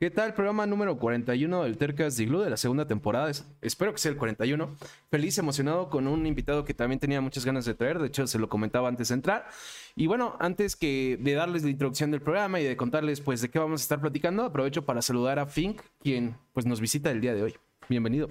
¿Qué tal? Programa número 41 del Tercas de Glue de la segunda temporada. espero que sea el 41. Feliz, emocionado con un invitado que también tenía muchas ganas de traer. De hecho, se lo comentaba antes de entrar. Y bueno, antes que de darles la introducción del programa y de contarles pues de qué vamos a estar platicando, aprovecho para saludar a Fink, quien pues nos visita el día de hoy. Bienvenido.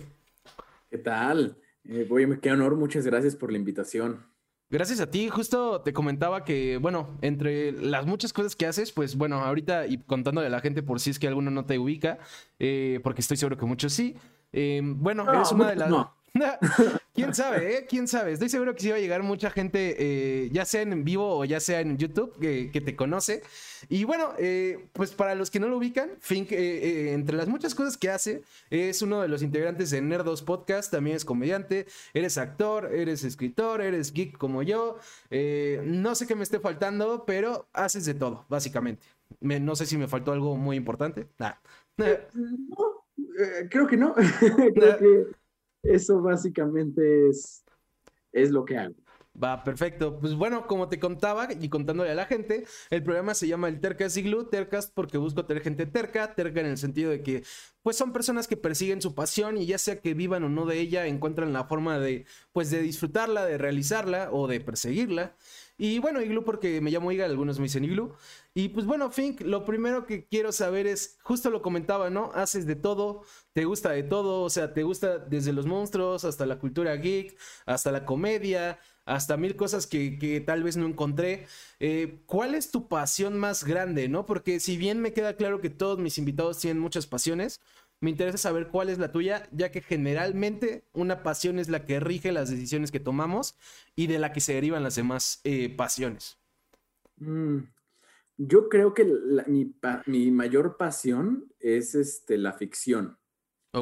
¿Qué tal? Eh, voy, qué honor, muchas gracias por la invitación. Gracias a ti, justo te comentaba que, bueno, entre las muchas cosas que haces, pues bueno, ahorita y contándole a la gente por si es que alguno no te ubica, eh, porque estoy seguro que muchos sí. Eh, bueno, eres una de las... ¿Quién sabe, eh? ¿Quién sabe? Estoy seguro que sí va a llegar mucha gente, eh, ya sea en vivo o ya sea en YouTube, que, te conoce. Y bueno, eh, pues para los que no lo ubican, Fink, eh, entre las muchas cosas que hace, es uno de los integrantes de Nerdos Podcast, también es comediante, eres actor, eres escritor, eres geek como yo. no sé qué me esté faltando, pero haces de todo, básicamente. no sé si me faltó algo muy importante. No, creo que no. creo que eso básicamente es, es lo que hago. Va, perfecto. Pues bueno, como te contaba y contándole a la gente, el programa se llama el Tercas Igloo. Tercas porque busco tener gente terca, terca en el sentido de que, pues son personas que persiguen su pasión y ya sea que vivan o no de ella, encuentran la forma de, pues de disfrutarla, de realizarla o de perseguirla. Y bueno, Igloo porque me llamo Iga, algunos me dicen Igloo. Y pues bueno, Fink, lo primero que quiero saber es, justo lo comentaba, ¿no? Haces de todo, te gusta de todo, o sea, te gusta desde los monstruos hasta la cultura geek, hasta la comedia, hasta mil cosas que, tal vez no encontré. Eh, ¿Cuál es tu pasión más grande, no? Porque si bien me queda claro que todos mis invitados tienen muchas pasiones, me interesa saber cuál es la tuya, ya que generalmente una pasión es la que rige las decisiones que tomamos y de la que se derivan las demás eh, pasiones. Mm, yo creo que mi, mayor pasión es este, la ficción.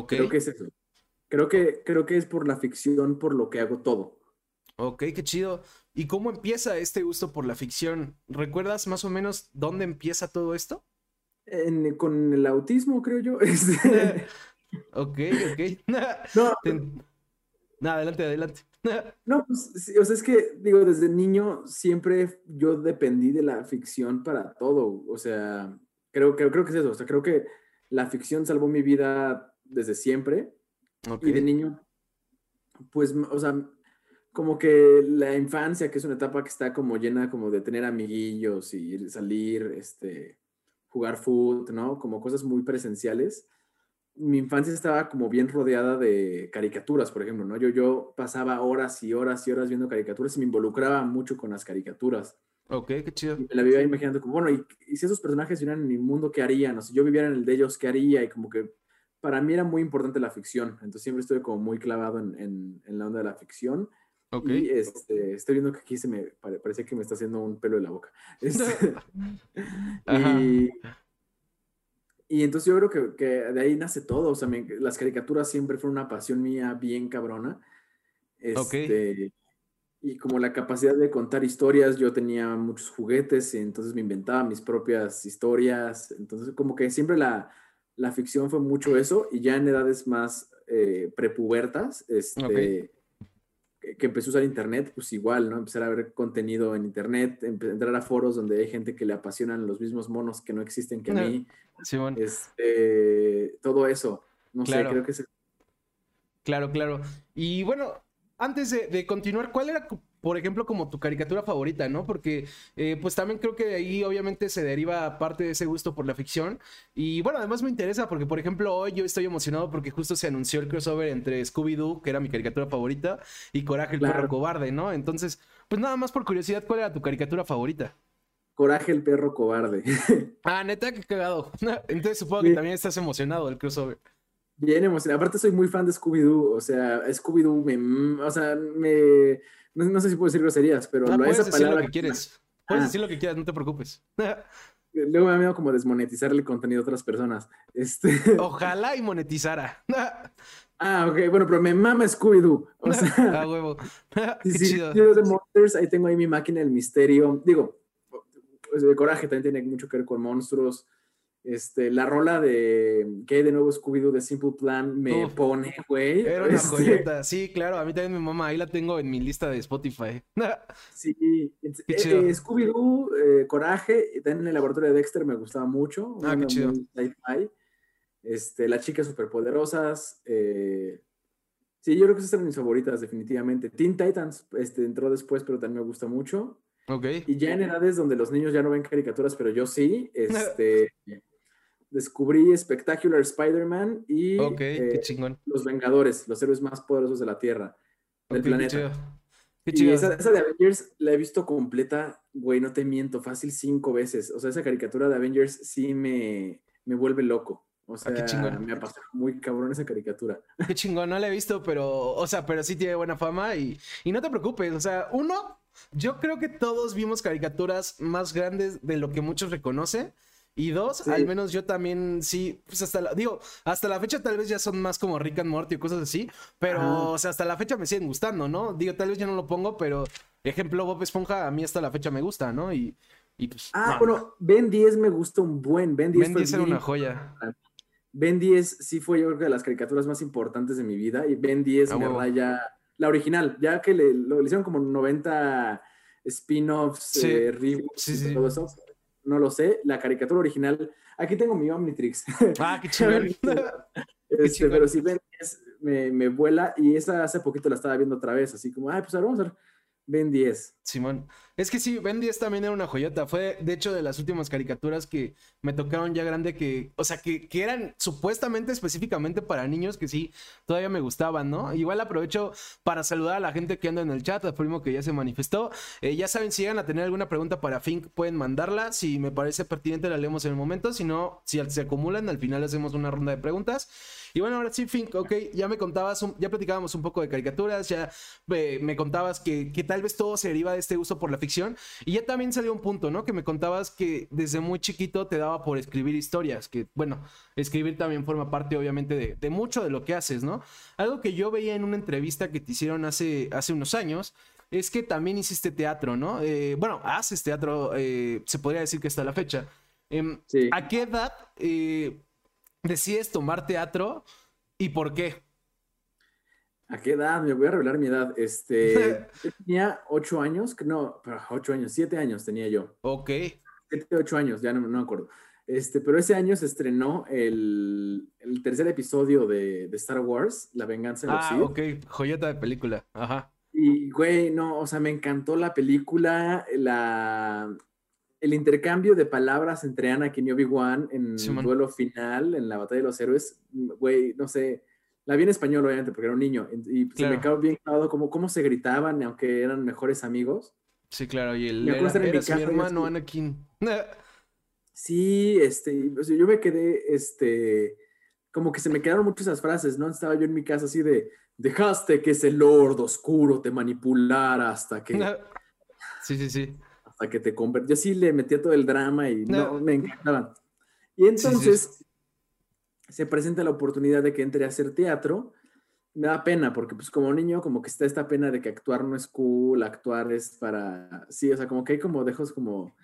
Creo que es eso. Creo que, creo que es por la ficción por lo que hago todo. Ok, qué chido. ¿Y cómo empieza este gusto por la ficción? ¿Recuerdas más o menos dónde empieza todo esto? Con el autismo, creo yo. ok, ok. no. no, adelante, adelante. no, pues, o sea, es que, digo, desde niño siempre yo dependí de la ficción para todo. O sea, creo, creo, creo que es eso. O sea, creo que la ficción salvó mi vida desde siempre. Y de niño, pues, o sea, como que la infancia, que es una etapa que está como llena como de tener amiguillos y salir, este, jugar fútbol, ¿no? Como cosas muy presenciales. Mi infancia estaba como bien rodeada de caricaturas, por ejemplo, ¿no? Yo, yo pasaba horas y horas y horas viendo caricaturas y me involucraba mucho con las caricaturas. Ok, qué chido. me la vivía imaginando como, bueno, y, si esos personajes vivieran en mi mundo, ¿qué harían? O si yo viviera en el de ellos, ¿qué haría? Y como que para mí era muy importante la ficción. Entonces siempre estuve como muy clavado en, en, en la onda de la ficción. Y este, estoy viendo que aquí se me parece que me está haciendo un pelo de la boca. Este, y, y, entonces yo creo que, que, de ahí nace todo. O sea, las caricaturas siempre fueron una pasión mía bien cabrona. Este, Y como la capacidad de contar historias, yo tenía muchos juguetes y entonces me inventaba mis propias historias. Entonces, como que siempre la, la ficción fue mucho eso. Y ya en edades más eh, prepubertas, este que empezó a usar internet, pues igual, ¿no? Empezar a ver contenido en internet, entrar a foros donde hay gente que le apasionan los mismos monos que no existen que a mí. Sí, bueno. este, todo eso. No sé, creo que es... Claro, claro. Y bueno, antes de, de, continuar, ¿cuál era por ejemplo, como tu caricatura favorita, ¿no? Porque, eh, pues también creo que de ahí obviamente se deriva parte de ese gusto por la ficción. Y bueno, además me interesa porque, por ejemplo, hoy yo estoy emocionado porque justo se anunció el crossover entre Scooby-Doo, que era mi caricatura favorita, y Coraje el perro cobarde, ¿no? Entonces, pues nada más por curiosidad, ¿cuál era tu caricatura favorita? Coraje el perro cobarde. ah, neta, qué cagado. Entonces supongo que también estás emocionado del crossover. Bien emocionado. Aparte soy muy fan de Scooby-Doo. O sea, Scooby-Doo me... O sea, me no, sé si puedo decir groserías, pero no, puedes decir lo que quieres. Puedes ah. decir lo que quieras, no te preocupes. Luego me da miedo como desmonetizar el contenido de otras personas. Este... Ojalá y monetizara. ah, ok, bueno, pero me mama Scooby-Doo. O sea, ah, huevo. Qué chido. de Monsters, ahí tengo ahí mi máquina del misterio. Digo, pues, de coraje también tiene mucho que ver con monstruos. Este, la rola de que hay de nuevo Scooby-Doo de Simple Plan me pone, güey. Era una este joyeta. Sí, claro, a mí también mi mamá, ahí la tengo en mi lista de Spotify. sí, eh, eh, Scooby-Doo, eh, Coraje, también en el laboratorio de Dexter me gustaba mucho. Ah, qué chido. Este, Las chicas superpoderosas. Eh, sí, yo creo que esas eran mis favoritas, definitivamente. Teen Titans este, entró después, pero también me gusta mucho. Ok. Y ya en edades donde los niños ya no ven caricaturas, pero yo sí, este, descubrí Spectacular Spider-Man y eh. Los Vengadores, los héroes más poderosos de la Tierra, del Ok, qué planeta. chido. Qué Y chido. esa, esa de Avengers la he visto completa, güey, no te miento, fácil cinco veces. O sea, esa caricatura de Avengers sí me, me vuelve loco. O sea, Ah, qué chingón. me apasiona muy cabrón esa caricatura. Qué chingón, no la he visto, pero, o sea, pero sí tiene buena fama y, y no te preocupes, o sea, uno, yo creo que todos vimos caricaturas más grandes de lo que muchos reconocen. Y dos, Sí. al menos yo también sí, pues hasta la, digo, hasta la fecha tal vez ya son más como Rick and Morty o cosas así, pero, Ajá. o sea, hasta la fecha me siguen gustando, ¿no? Digo, tal vez ya no lo pongo, pero, ejemplo, Bob Esponja a mí hasta la fecha me gusta, ¿no? Y, y pues, Ah, no, bueno, Ben 10 me gusta un buen. Ben 10 Ben fue 10 era una joya. Ben 10 sí fue yo creo que de las caricaturas más importantes de mi vida y Ben 10 A me huevo. raya la original, ya que le, lo, le hicieron como 90 spin-offs, Sí, eh, reboots sí, y sí. todo eso. No lo sé, la caricatura original, aquí tengo mi Omnitrix. Ah, qué chingón. Este, pero sí, Ben 10 me, me vuela y esa hace poquito la estaba viendo otra vez, así como, ay, pues ahora vamos a ver Ben 10. Simón. Es que sí, Ben 10 también era una joyota. Fue, de hecho, de las últimas caricaturas que me tocaron ya grande, que, o sea, que, que eran supuestamente específicamente para niños, que sí, todavía me gustaban, ¿no? Igual aprovecho para saludar a la gente que anda en el chat, al primo que ya se manifestó. Eh, ya saben, si llegan a tener alguna pregunta para Fink, pueden mandarla. Si me parece pertinente, la leemos en el momento. Si no, si se acumulan, al final hacemos una ronda de preguntas. Y bueno, ahora sí, Fink, ok, ya me contabas, un- ya platicábamos un poco de caricaturas, ya eh, me contabas que, que tal vez todo se deriva de este gusto por la ficción. Y ya también salió un punto, ¿no? Que me contabas que desde muy chiquito te daba por escribir historias, que bueno, escribir también forma parte obviamente de, de mucho de lo que haces, ¿no? Algo que yo veía en una entrevista que te hicieron hace, hace unos años. Es que también hiciste teatro, ¿no? Eh, bueno, haces teatro, eh, se podría decir que hasta la fecha. Em, Sí. ¿A qué edad eh, decides tomar teatro y por qué? ¿A qué edad? Me voy a revelar mi edad. Este, yo tenía 8 años, no, 8 años, 7 años tenía yo. Ok. 7, 8 años, ya no, no me acuerdo. Este, pero ese año se estrenó el, el tercer episodio de, de Star Wars, La venganza de los Ah, Sith. ok. Joyeta de película. Ajá. Y, güey, no, o sea, me encantó la película, la, el intercambio de palabras entre Anakin y Obi-Wan en Simón. el duelo final, en la batalla de los héroes, güey, no sé, la vi en español, obviamente, porque era un niño, y se Claro. me quedó bien clavado como cómo se gritaban, aunque eran mejores amigos. Sí, claro. Y el Me acuerdo era, en mi mi casa y hermano así- Anakin. Sí, este, o sea, yo me quedé, este, como que se me quedaron muchas esas frases, ¿no? Estaba yo en mi casa así de, dejaste que ese lord oscuro te manipulara hasta que, Sí, sí, sí. hasta que te convirtió. Yo sí le metía todo el drama y no, No. me encantaban. Y sí. entonces se presenta la oportunidad de que entre a hacer teatro. Me da pena porque pues como niño como que está esta pena de que actuar no es cool, actuar es para... Sí, o sea, como que hay como dejos como...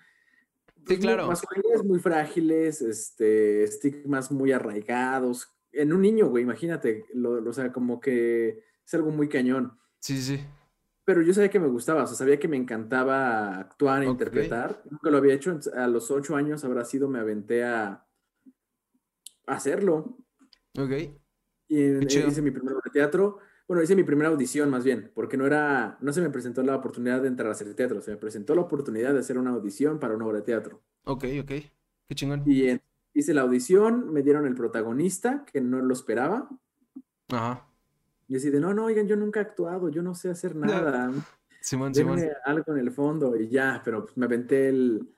muy- claro. Masculinidades muy frágiles, este, estigmas muy arraigados. En un niño, güey, imagínate, lo, lo- o sea, como que es algo muy cañón. Sí, sí. Pero yo sabía que me gustaba, o sea, sabía que me encantaba actuar e Ok. interpretar. Nunca lo había hecho. A los ocho años habrá sido, me aventé a hacerlo. Ok. Y chido. hice mi primer obra de teatro. Bueno, hice mi primera audición más bien, porque no era, no se me presentó la oportunidad de entrar a hacer teatro, se me presentó la oportunidad de hacer una audición para una obra de teatro. Ok, ok. Qué chingón. Y en- hice la audición, me dieron el protagonista, que no lo esperaba. Ajá. Y así de, no, no, oigan, yo nunca he actuado, yo no sé hacer nada. Simón, Simón. Algo en el fondo y ya, pero pues me aventé el,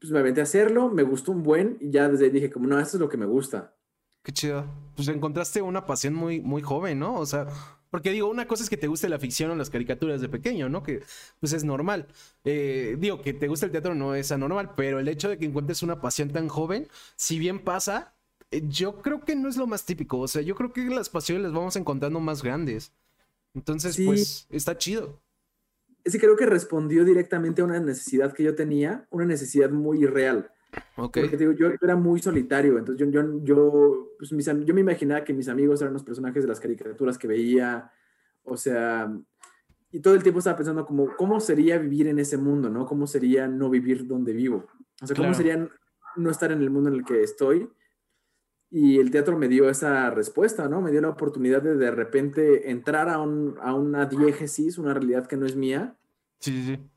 pues me aventé a hacerlo, me gustó un buen y ya desde ahí dije como, no, esto es lo que me gusta. Qué chido. Pues encontraste una pasión muy, muy joven, ¿no? O sea, porque digo, una cosa es que te guste la ficción o las caricaturas de pequeño, ¿no? Que pues es normal. Eh, digo, que te gusta el teatro no es anormal, pero el hecho de que encuentres una pasión tan joven, si bien pasa, eh, yo creo que no es lo más típico. O sea, yo creo que las pasiones las vamos encontrando más grandes. Entonces, Sí. pues, está chido. Que creo que respondió directamente a una necesidad que yo tenía, una necesidad muy irreal. Ok. Porque digo, yo era muy solitario, entonces yo, yo, yo, pues, mis yo me imaginaba que mis amigos eran los personajes de las caricaturas que veía, o sea, y todo el tiempo estaba pensando como, ¿cómo sería vivir en ese mundo, no? ¿Cómo sería no vivir donde vivo? O sea, ¿cómo Claro. sería no estar en el mundo en el que estoy? Y el teatro me dio esa respuesta, ¿no? Me dio la oportunidad de de repente entrar a, un, a una diégesis, una realidad que no es mía. Sí, sí, sí.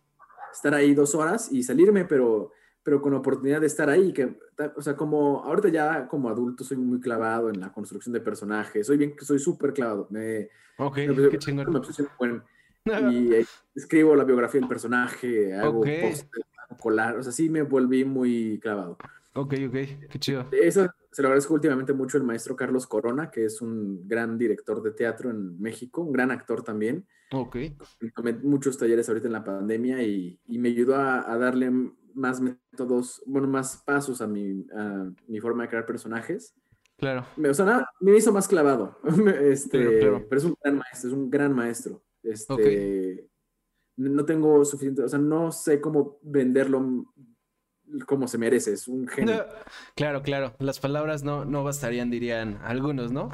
Estar ahí dos horas y salirme, pero, pero con la oportunidad de estar ahí. Que, o sea, como ahorita ya como adulto soy muy clavado en la construcción de personajes. Soy bien, soy súper clavado. Me, Ok, me, qué chingón. me obsesiono con- y eh, escribo la biografía del personaje, hago Ok. posts, hago colar, o sea, sí me volví muy clavado. Ok, ok, qué chido. Eso se lo agradezco últimamente mucho al maestro Carlos Corona, que es un gran director de teatro en México, un gran actor también. Ok, Tomé muchos talleres ahorita en la pandemia y, y me ayudó a, a darle más métodos, bueno, más pasos a mi, a mi forma de crear personajes. claro. Me, o sea, nada, me hizo más clavado. Este, Claro, claro. Pero es un gran maestro, es un gran maestro. Este, No tengo suficiente, o sea, no sé cómo venderlo como se merece, es un genio. No, claro, claro. Las palabras no, no bastarían, dirían algunos, ¿no?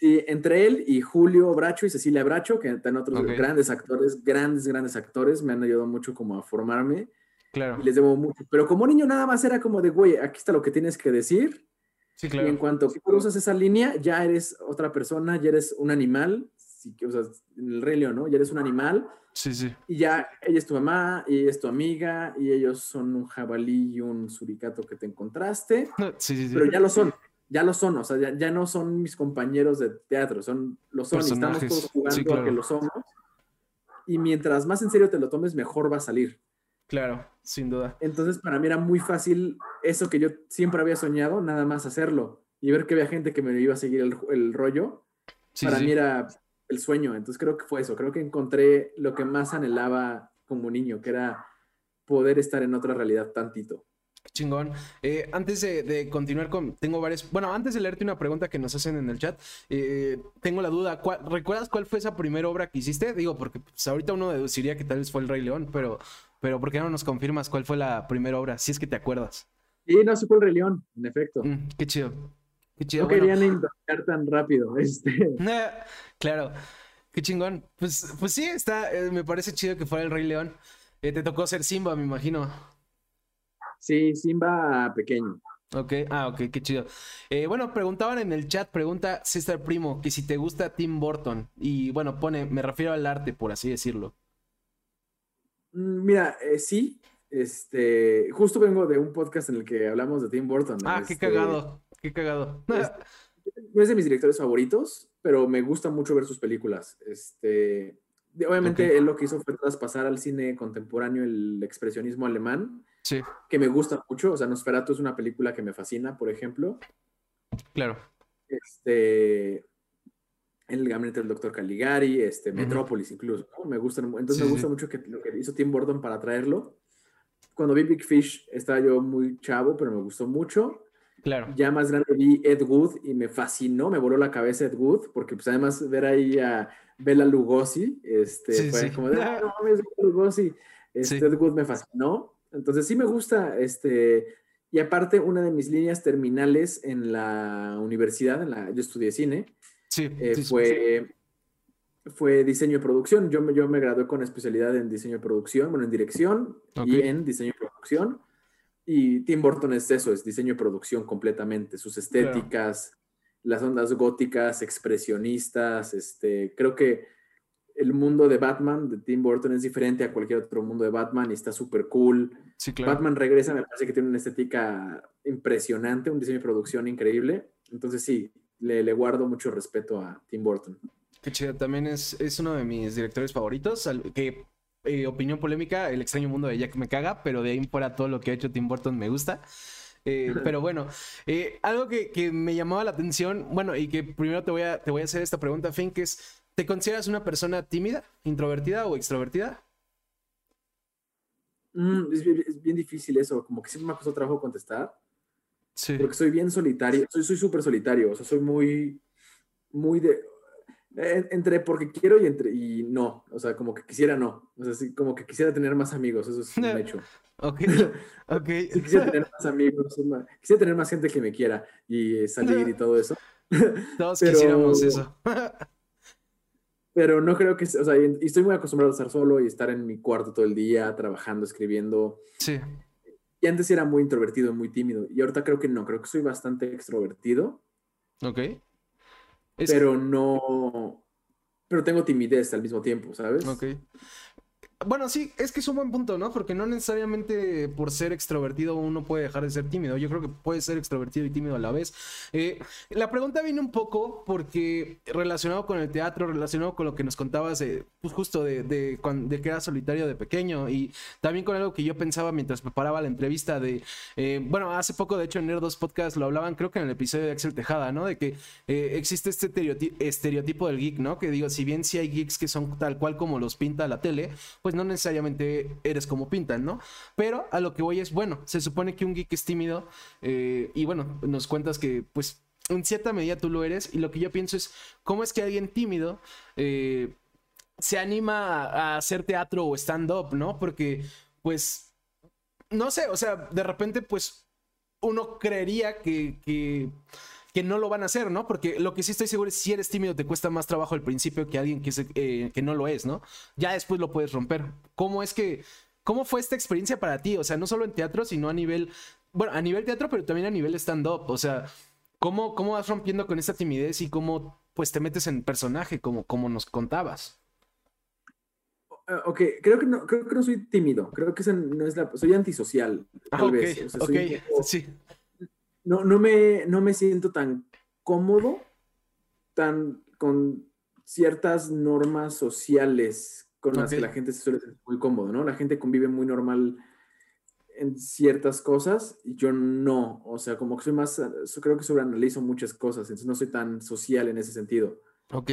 Sí, entre él y Julio Bracho y Cecilia Bracho, que están otros grandes actores, grandes, grandes actores, me han ayudado mucho como a formarme Claro. y les debo mucho. Pero como niño nada más era como de, güey, aquí está lo que tienes que decir. Sí, Y en claro. cuanto cruzas esa línea, ya eres otra persona, ya eres un animal. Que, o sea, en el Rey León, ¿no? Ya eres un animal Sí, sí. y ya ella es tu mamá y ella es tu amiga y ellos son un jabalí y un suricato que te encontraste, sí, sí, sí. pero ya lo son, ya lo son, o sea, ya, ya no son mis compañeros de teatro, son, lo son y estamos Personajes, todos jugando sí, a que claro. lo somos. Y mientras más en serio te lo tomes, mejor va a salir. Claro, sin duda. Entonces, para mí era muy fácil eso que yo siempre había soñado, nada más hacerlo y ver que había gente que me iba a seguir el, el rollo. Sí, para sí. mí era el sueño. Entonces, creo que fue eso. Creo que encontré lo que más anhelaba como niño, que era poder estar en otra realidad tantito. Qué chingón. Eh, antes de, de continuar con. Tengo varias. Bueno, antes de leerte una pregunta que nos hacen en el chat, eh, tengo la duda. ¿cuál- ¿Recuerdas cuál fue esa primera obra que hiciste? Digo, porque pues, ahorita uno deduciría que tal vez fue El Rey León, pero, pero ¿por qué no nos confirmas cuál fue la primera obra? Si es que te acuerdas. Y no, sí fue el Rey León, en efecto. Mm, qué chido. Qué chido. no bueno. querían inventar tan rápido. Este, claro. Qué chingón. Pues, pues sí, está. eh, me parece chido que fuera El Rey León. Eh, te tocó ser Simba, me imagino. sí, Simba pequeño. Ok, ah, ok, qué chido. Eh, bueno, preguntaban en el chat, pregunta César Primo, que si te gusta Tim Burton. Y bueno, pone, me refiero al arte, por así decirlo. Mm, Mira, eh, sí. Este, justo vengo de un podcast en el que hablamos de Tim Burton. Ah, qué este, cagado, qué cagado. No es de mis directores favoritos, pero me gusta mucho ver sus películas. Este, obviamente él lo que hizo fue traspasar al cine contemporáneo el expresionismo alemán, Sí, que me gusta mucho. O sea, Nosferatu es una película que me fascina, por ejemplo. claro. Este, El gabinete del doctor Caligari, este. Metrópolis incluso. ¿no? Me gustan, entonces Sí, me sí. gusta mucho que, lo que hizo Tim Burton para traerlo. Cuando vi Big Fish estaba yo muy chavo, pero me gustó mucho. Claro. Ya más grande vi Ed Wood y me fascinó, me voló la cabeza Ed Wood, porque pues además ver ahí a Bela Lugosi, este, Sí, fue sí. como de, "Ah, no mames, Bela Lugosi, este, Sí. Ed Wood me fascinó. Entonces sí me gusta, este, y aparte una de mis líneas terminales en la universidad, en la, yo estudié cine, eh, fue, fue diseño y producción. Yo me, yo me gradué con especialidad en diseño y producción, bueno, en dirección y en diseño y producción. Y Tim Burton es eso, es diseño y producción completamente. Sus estéticas, las ondas góticas, expresionistas. Este, creo que el mundo de Batman de Tim Burton es diferente a cualquier otro mundo de Batman y está súper cool. Sí, claro. Batman regresa, me parece que tiene una estética impresionante, un diseño y producción increíble. Entonces sí, le, le guardo mucho respeto a Tim Burton. Qué chido. También es, es uno de mis directores favoritos. Que, eh, opinión polémica, El extraño mundo de Jack me caga, pero de ahí fuera todo lo que ha hecho Tim Burton me gusta. Eh, pero bueno, eh, algo que, que me llamaba la atención, bueno, y que primero te voy a, te voy a hacer esta pregunta, que es, ¿te consideras una persona tímida, introvertida o extrovertida? Mm, es, bien, es bien difícil eso, como que siempre me ha costado trabajo contestar, Sí. porque soy bien solitario, soy soy súper solitario, o sea, soy muy, muy de, en- entre porque quiero y entre, y no, o sea, como que quisiera no, o sea, sí, como que quisiera tener más amigos, eso es un hecho. Ok, ok. Sí, quisiera tener más amigos, quisiera tener más gente que me quiera y eh, salir y todo eso. Todos pero- quisiéramos eso. Pero no creo que, o sea, y y estoy muy acostumbrado a estar solo y estar en mi cuarto todo el día, trabajando, escribiendo. sí, Y antes era muy introvertido, muy tímido. Y ahorita creo que no, creo que soy bastante extrovertido. Ok. Pero no. Pero tengo timidez al mismo tiempo, ¿sabes? Ok. Bueno, sí, es que es un buen punto, ¿no? Porque no necesariamente por ser extrovertido uno puede dejar de ser tímido. Yo creo que puede ser extrovertido y tímido a la vez. Eh, la pregunta viene un poco porque relacionado con el teatro, relacionado con lo que nos contabas, pues justo de, de, de, que era solitario de pequeño y también con algo que yo pensaba mientras preparaba la entrevista de, eh, bueno, hace poco de hecho en Nerd 2 Podcast lo hablaban, creo que en el episodio de Axel Tejada, ¿no? De que eh, existe este estereotipo del geek, ¿no? Que digo, si bien sí hay geeks que son tal cual como los pinta la tele, pues no necesariamente eres como pintan, ¿no? Pero a lo que voy es, bueno, se supone que un geek es tímido eh, y bueno, nos cuentas que pues en cierta medida tú lo eres y lo que yo pienso es, ¿cómo es que alguien tímido eh, se anima a hacer teatro o stand-up, ¿no? Porque pues, no sé, o sea, de repente pues uno creería que que no lo van a hacer, ¿no? Porque lo que sí estoy seguro es si eres tímido te cuesta más trabajo al principio que alguien que, eh, que no lo es, ¿no? Ya después lo puedes romper. ¿Cómo es que, cómo fue esta experiencia para ti? O sea, no solo en teatro, sino a nivel, bueno, a nivel teatro, pero también a nivel stand-up. O sea, ¿cómo, ¿cómo vas rompiendo con esta timidez y cómo pues te metes en personaje como, como nos contabas? Ok, creo que no, creo que no soy tímido, creo que no es la, soy antisocial, tal ah, vez. ok, sí no, no, me, no me siento tan cómodo, tan con ciertas normas sociales con las que la gente se suele sentir muy cómodo, ¿no? La gente convive muy normal en ciertas cosas y yo no, o sea, como que soy más, creo que sobreanalizo muchas cosas, entonces no soy tan social en ese sentido. Ok.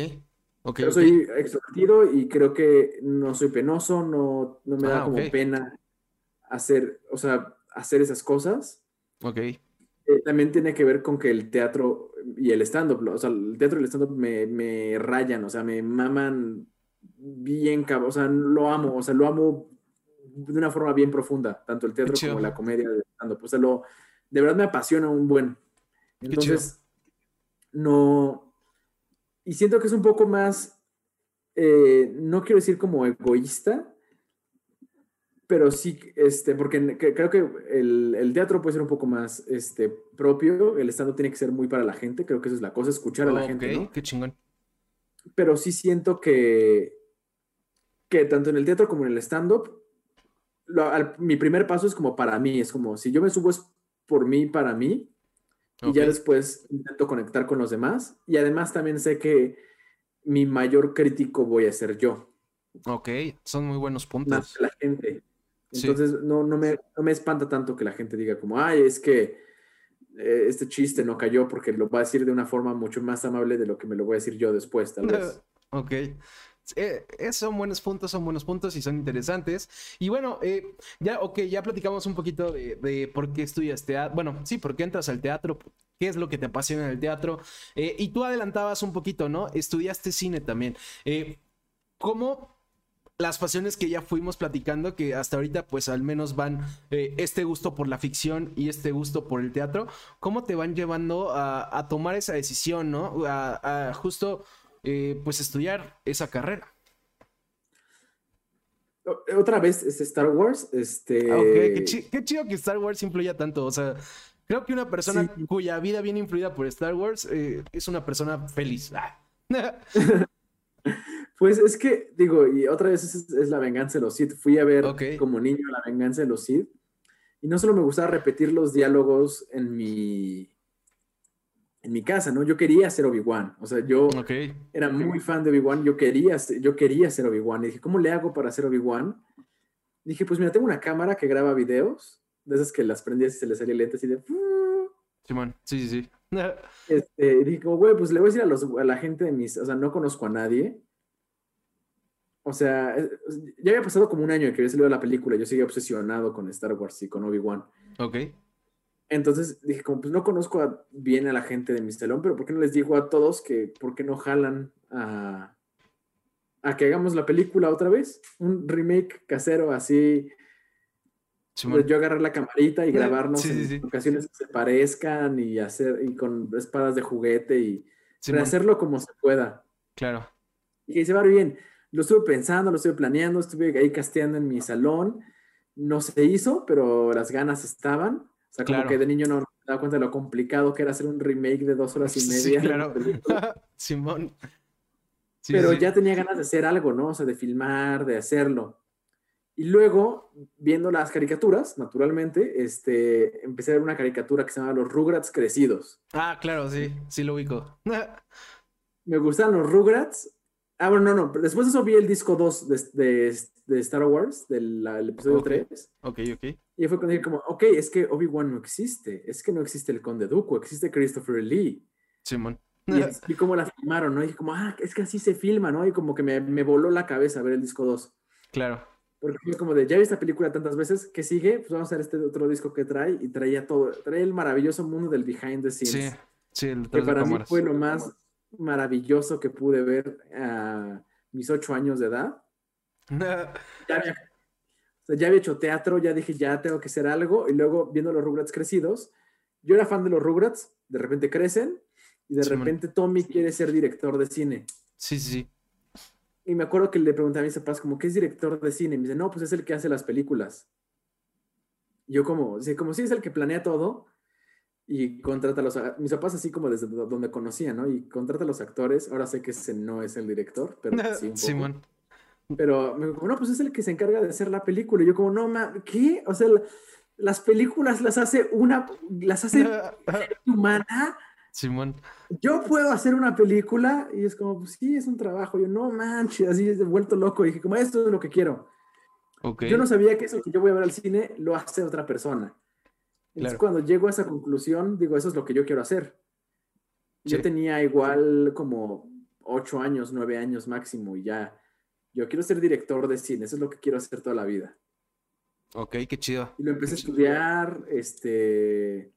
Okay, Yo soy extrovertido y creo que no soy penoso, no, no me da ah, como pena hacer, o sea, hacer esas cosas. Ok. Eh, también tiene que ver con que el teatro y el stand-up, o sea, el teatro y el stand-up me, me, rayan, o sea, me maman bien, o sea, lo amo, o sea, lo amo de una forma bien profunda, tanto el teatro como la comedia de stand-up, o sea, lo, de verdad me apasiona un buen. Entonces, no, y siento que es un poco más, eh, no quiero decir como egoísta, pero sí, este, porque creo que el, teatro puede ser un poco más este, propio, el estando tiene que ser muy para la gente, creo que esa es la cosa, escuchar a la gente. ¿no? Qué chingón. Pero sí siento que, que tanto en el teatro como en el stand-up, mi primer paso es como para mí, es como si yo me subo es por mí, para mí, y ya después intento conectar con los demás, y además también sé que mi mayor crítico voy a ser yo. Ok, son muy buenos puntos. la gente. Entonces, no, no, me, no me espanta tanto que la gente diga como, ay, es que eh, este chiste no cayó porque lo va a decir de una forma mucho más amable de lo que me lo voy a decir yo después, tal vez. ok. Eh, son buenos puntos, son buenos puntos y son interesantes. Y bueno, eh, ya, ok, ya platicamos un poquito de, de, por qué estudias teatro. Bueno, sí, por qué entras al teatro, qué es lo que te apasiona en el teatro. y tú adelantabas un poquito, ¿no? Estudiaste cine también. ¿Cómo las pasiones que ya fuimos platicando, que hasta ahorita pues al menos van eh, este gusto por la ficción y este gusto por el teatro, ¿cómo te van llevando a, tomar esa decisión, ¿no? A, justo eh, pues estudiar esa carrera. Otra vez es Star Wars. Este... Ah, qué, chido que Star Wars influya tanto. O sea, creo que una persona cuya vida viene influida por Star Wars eh, es una persona feliz. Ah. Pues es que, digo, y otra vez es, la venganza de los Sith. Fui a ver como niño la venganza de los Sith. Y no solo me gustaba repetir los diálogos en mi, en mi casa, ¿no? Yo quería ser Obi-Wan. O sea, yo era muy fan de Obi-Wan. Yo quería, yo quería ser Obi-Wan. Y dije, ¿cómo le hago para ser Obi-Wan? Dije, pues mira, tengo una cámara que graba videos. De esas que las prendías y se le salía lente así de... Simón, sí, sí, sí. Este, dije, güey, pues le voy a decir a, los, a la gente de mis... O sea, no conozco a nadie o sea, ya había pasado como un año que había salido la película. Yo seguía obsesionado con Star Wars y con Obi-Wan. Ok. Entonces dije, como pues no conozco bien a la gente de mi salón, pero ¿por qué no les digo a todos que por qué no jalan a, a que hagamos la película otra vez? Un remake casero así. yo agarrar la camarita y grabarnos en ocasiones que se parezcan y hacer y con espadas de juguete y hacerlo como se pueda. Claro. Y que se va bien lo estuve pensando, lo estuve planeando, estuve ahí casteando en mi salón no se hizo, pero las ganas estaban. O sea, como que de niño no me daba cuenta de lo complicado que era hacer un remake de dos horas y media. Sí, claro. Simón. pero ya tenía ganas de hacer algo, ¿no? O sea, de filmar, de hacerlo. Y luego, viendo las caricaturas, naturalmente, este, empecé a ver una caricatura que se llama Los Rugrats Crecidos. Ah, claro, sí, sí lo ubico. me gustan los Rugrats. Ah, bueno, no, no. Después de eso vi el disco 2 de, de, Star Wars, del episodio 3. Ok, ok. Y fue cuando dije como, ok, es que Obi-Wan no existe. Es que no existe el Conde Dooku, existe Christopher Lee. Simón. y vi cómo la filmaron, ¿no? Y dije como, ah, es que así se filma, ¿no? Y como que me, me voló la cabeza ver el disco 2. Claro. Porque fue como de, ya vi esta película tantas veces, ¿qué sigue? Pues vamos a ver este otro disco que trae. Y traía todo, trae el maravilloso mundo del behind the scenes. Sí, sí, el que para mí fue lo más maravilloso que pude ver a mis ocho años de edad. ya, había, ya había hecho teatro, ya dije, ya tengo que hacer algo. Y luego, viendo los Rugrats crecidos, yo era fan de los Rugrats, de repente crecen y de repente Tommy quiere ser director de cine. Sí, sí, sí. Y me acuerdo que le pregunté a mis papás, como, ¿qué es director de cine? Y me dice, no, pues es el que hace las películas. yo como, sí, como si es el que planea todo, y contrata a los mis papás así como desde donde conocían, ¿no? Y contrata a los actores. Ahora sé que ese no es el director, pero sí un Simón. Pero me dijo, no, pues es el que se encarga de hacer la película. Y yo como, no, ma, ¿qué? O sea, las películas las hace una, las hace humana. Simón. Yo puedo hacer una película y es como, pues sí, es un trabajo. Yo, no manches, así es vuelto loco. Y dije, como, esto es lo que quiero. Okay. Yo no sabía que eso que yo voy a ver al cine lo hace otra persona. Entonces, cuando llego a esa conclusión, digo, eso es lo que yo quiero hacer. Yo tenía igual como ocho años, nueve años máximo, y ya. Yo quiero ser director de cine, eso es lo que quiero hacer toda la vida. Ok, qué chido. Y lo empecé a estudiar, este.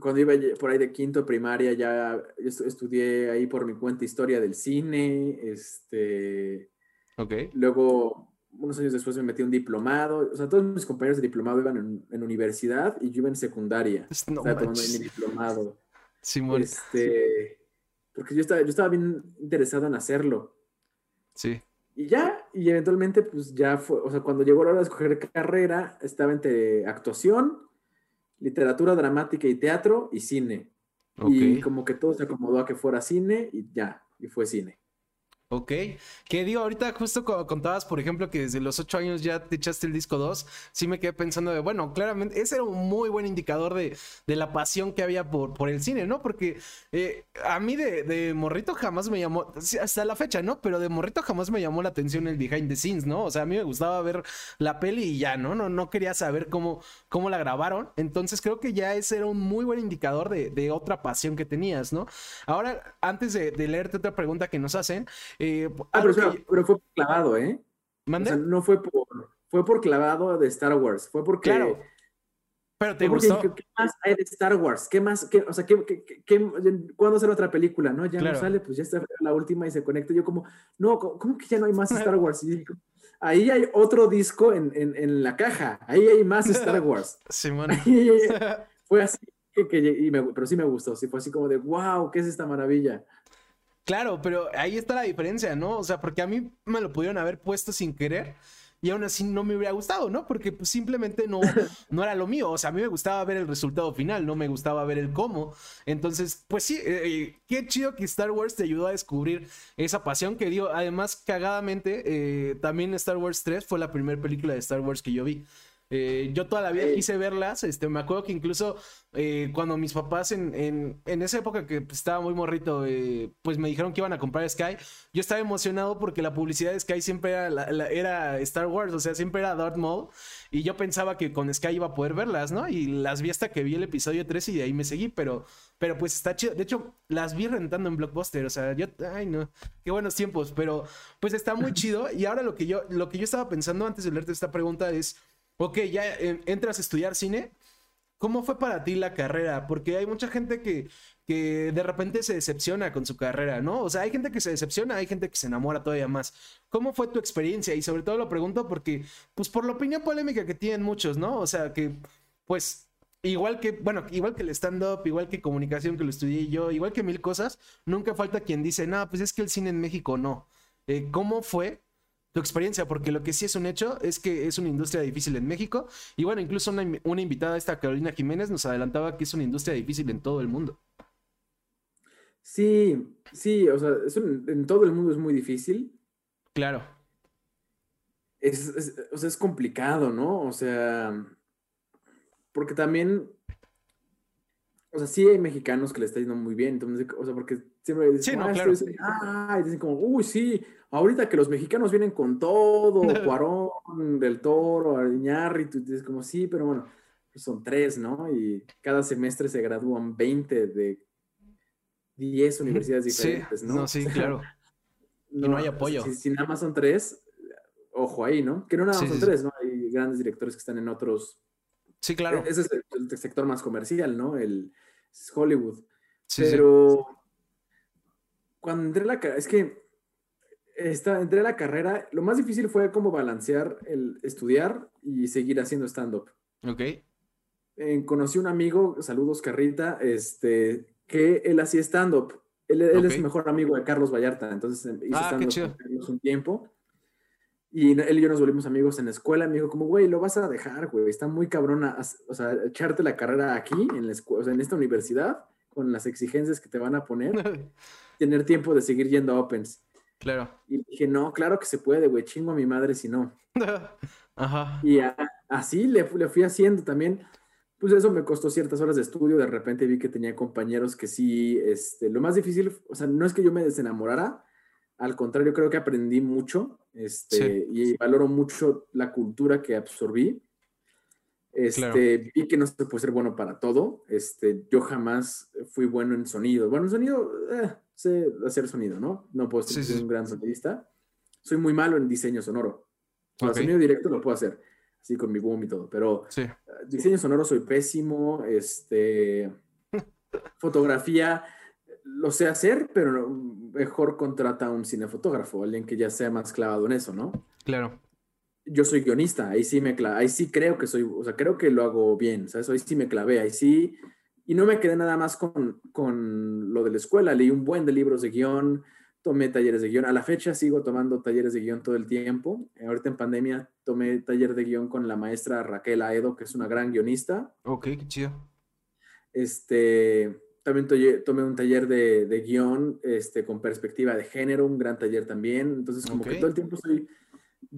Cuando iba por ahí de quinto primaria, ya estudié ahí por mi cuenta historia del cine. Este. Ok. Luego unos años después me metí un diplomado. O sea, todos mis compañeros de diplomado iban en, universidad y yo iba en secundaria. No estaba tomando mi diplomado. Simón. Este, porque yo estaba, yo estaba bien interesado en hacerlo. Sí. Y ya, y eventualmente, pues ya fue, o sea, cuando llegó la hora de escoger carrera, estaba entre actuación, literatura dramática y teatro y cine. Y como que todo se acomodó a que fuera cine y ya, y fue cine. Ok, que digo, ahorita justo contabas, por ejemplo, que desde los ocho años ya te echaste el disco 2, sí me quedé pensando de, bueno, claramente ese era un muy buen indicador de, la pasión que había por, por el cine, ¿no? Porque eh, a mí de, morrito jamás me llamó, hasta la fecha, ¿no? Pero de morrito jamás me llamó la atención el behind the scenes, ¿no? O sea, a mí me gustaba ver la peli y ya, ¿no? No, no quería saber cómo, cómo la grabaron, entonces creo que ya ese era un muy buen indicador de, otra pasión que tenías, ¿no? Ahora, antes de, de leerte otra pregunta que nos hacen, eh, ah, pero, fue clavado, ¿eh? no fue por, fue por clavado de Star Wars, fue porque... Claro. Pero te gustó. ¿qué, más hay de Star Wars? ¿Qué más? o sea, cuándo sale otra película? ¿No? Ya no sale, pues ya está la última y se conecta. Yo como, no, ¿cómo que ya no hay más Star Wars? ahí hay otro disco en, en, la caja. Ahí hay más Star Wars. Sí, fue así que, pero sí me gustó. Sí, fue así como de, wow, ¿qué es esta maravilla? Claro, pero ahí está la diferencia, ¿no? O sea, porque a mí me lo pudieron haber puesto sin querer y aún así no me hubiera gustado, ¿no? Porque pues, simplemente no, no era lo mío. O sea, a mí me gustaba ver el resultado final, no me gustaba ver el cómo. Entonces, pues sí, eh, eh, qué chido que Star Wars te ayudó a descubrir esa pasión que dio. Además, cagadamente, eh, también Star Wars 3 fue la primera película de Star Wars que yo vi. Eh, yo toda la vida quise verlas. Este, me acuerdo que incluso eh, cuando mis papás en, esa época que pues, estaba muy morrito, eh, pues me dijeron que iban a comprar Sky, yo estaba emocionado porque la publicidad de Sky siempre era, era Star Wars, o sea, siempre era Darth Maul. Y yo pensaba que con Sky iba a poder verlas, ¿no? Y las vi hasta que vi el episodio 3 y de ahí me seguí, pero, pero pues está chido. De hecho, las vi rentando en Blockbuster, o sea, yo, ay no, qué buenos tiempos, pero pues está muy chido. Y ahora lo que yo, lo que yo estaba pensando antes de leerte esta pregunta es ok, ya entras a estudiar cine. ¿Cómo fue para ti la carrera? Porque hay mucha gente que, que de repente se decepciona con su carrera, ¿no? O sea, hay gente que se decepciona, hay gente que se enamora todavía más. ¿Cómo fue tu experiencia? Y sobre todo lo pregunto porque, pues por la opinión polémica que tienen muchos, ¿no? O sea, que, pues, igual que, bueno, igual que el stand-up, igual que comunicación que lo estudié yo, igual que mil cosas, nunca falta quien dice, no, pues es que el cine en México no. Eh, ¿Cómo fue tu experiencia, porque lo que sí es un hecho es que es una industria difícil en México. Y bueno, incluso una, una invitada, esta Carolina Jiménez, nos adelantaba que es una industria difícil en todo el mundo. Sí, sí, o sea, en todo el mundo es muy difícil. Claro. Es, o sea, es complicado, ¿no? O sea, porque también, o sea, sí hay mexicanos que le está yendo muy bien, entonces, o sea, porque siempre dicen, sí, no, ah, claro. ah, y dicen como, uy, sí, ahorita que los mexicanos vienen con todo, Cuarón, Del Toro, Iñárritu, y dices como, sí, pero bueno, pues son tres, ¿no? Y cada semestre se gradúan 20 de 10 universidades diferentes, ¿no? No, sí, claro. No, y no hay apoyo. Si, nada más son tres, ojo ahí, ¿no? Que no nada más son tres, ¿no? Hay grandes directores que están en otros. Sí, claro. Ese es el, sector más comercial, ¿no? El Hollywood. Sí, Pero cuando entré a la es que esta, entré a la carrera, lo más difícil fue como balancear el estudiar y seguir haciendo stand-up. Ok. conocí un amigo, saludos Carrita, este, que él hacía stand-up. Él, es mejor amigo de Carlos Vallarta, entonces em, hizo ah, stand-up un tiempo. Y él y yo nos volvimos amigos en la escuela. Me dijo, como, güey, lo vas a dejar, güey. Está muy cabrona. O sea, echarte la carrera aquí, en, la o sea, en esta universidad, con las exigencias que te van a poner, tener tiempo de seguir yendo a Opens. Claro. Y dije, no, claro que se puede, güey. Chingo a mi madre si no. Ajá. Y así le, le fui haciendo también pues eso me costó ciertas horas de estudio. De repente vi que tenía compañeros que sí, este, lo más difícil, o sea, no es que yo me desenamorara, al contrario, creo que aprendí mucho este, y valoro mucho la cultura que absorbí. Este, Vi que no se puede ser bueno para todo. Este, yo jamás fui bueno en sonido. Bueno, en sonido, eh, sé hacer sonido, ¿no? No puedo ser un gran sonidista. Soy muy malo en diseño sonoro. Para sonido directo lo puedo hacer sí, con mi boom y todo, pero sí. diseño sonoro soy pésimo, este, fotografía lo sé hacer, pero mejor contrata a un cinefotógrafo, alguien que ya sea más clavado en eso, ¿no? Claro. Yo soy guionista, ahí sí me ahí sí creo que soy, o sea, creo que lo hago bien, ¿sabes? Ahí sí me clavé, ahí sí, y no me quedé nada más con, con lo de la escuela, leí un buen de libros de guion, tomé talleres de guion. A la fecha sigo tomando talleres de guion todo el tiempo. Ahorita en pandemia tomé taller de guion con la maestra Raquel Aedo, que es una gran guionista. Ok, qué chido. Este, también tomé un taller de, de, guion este, con perspectiva de género, un gran taller también. Entonces, como que todo el tiempo estoy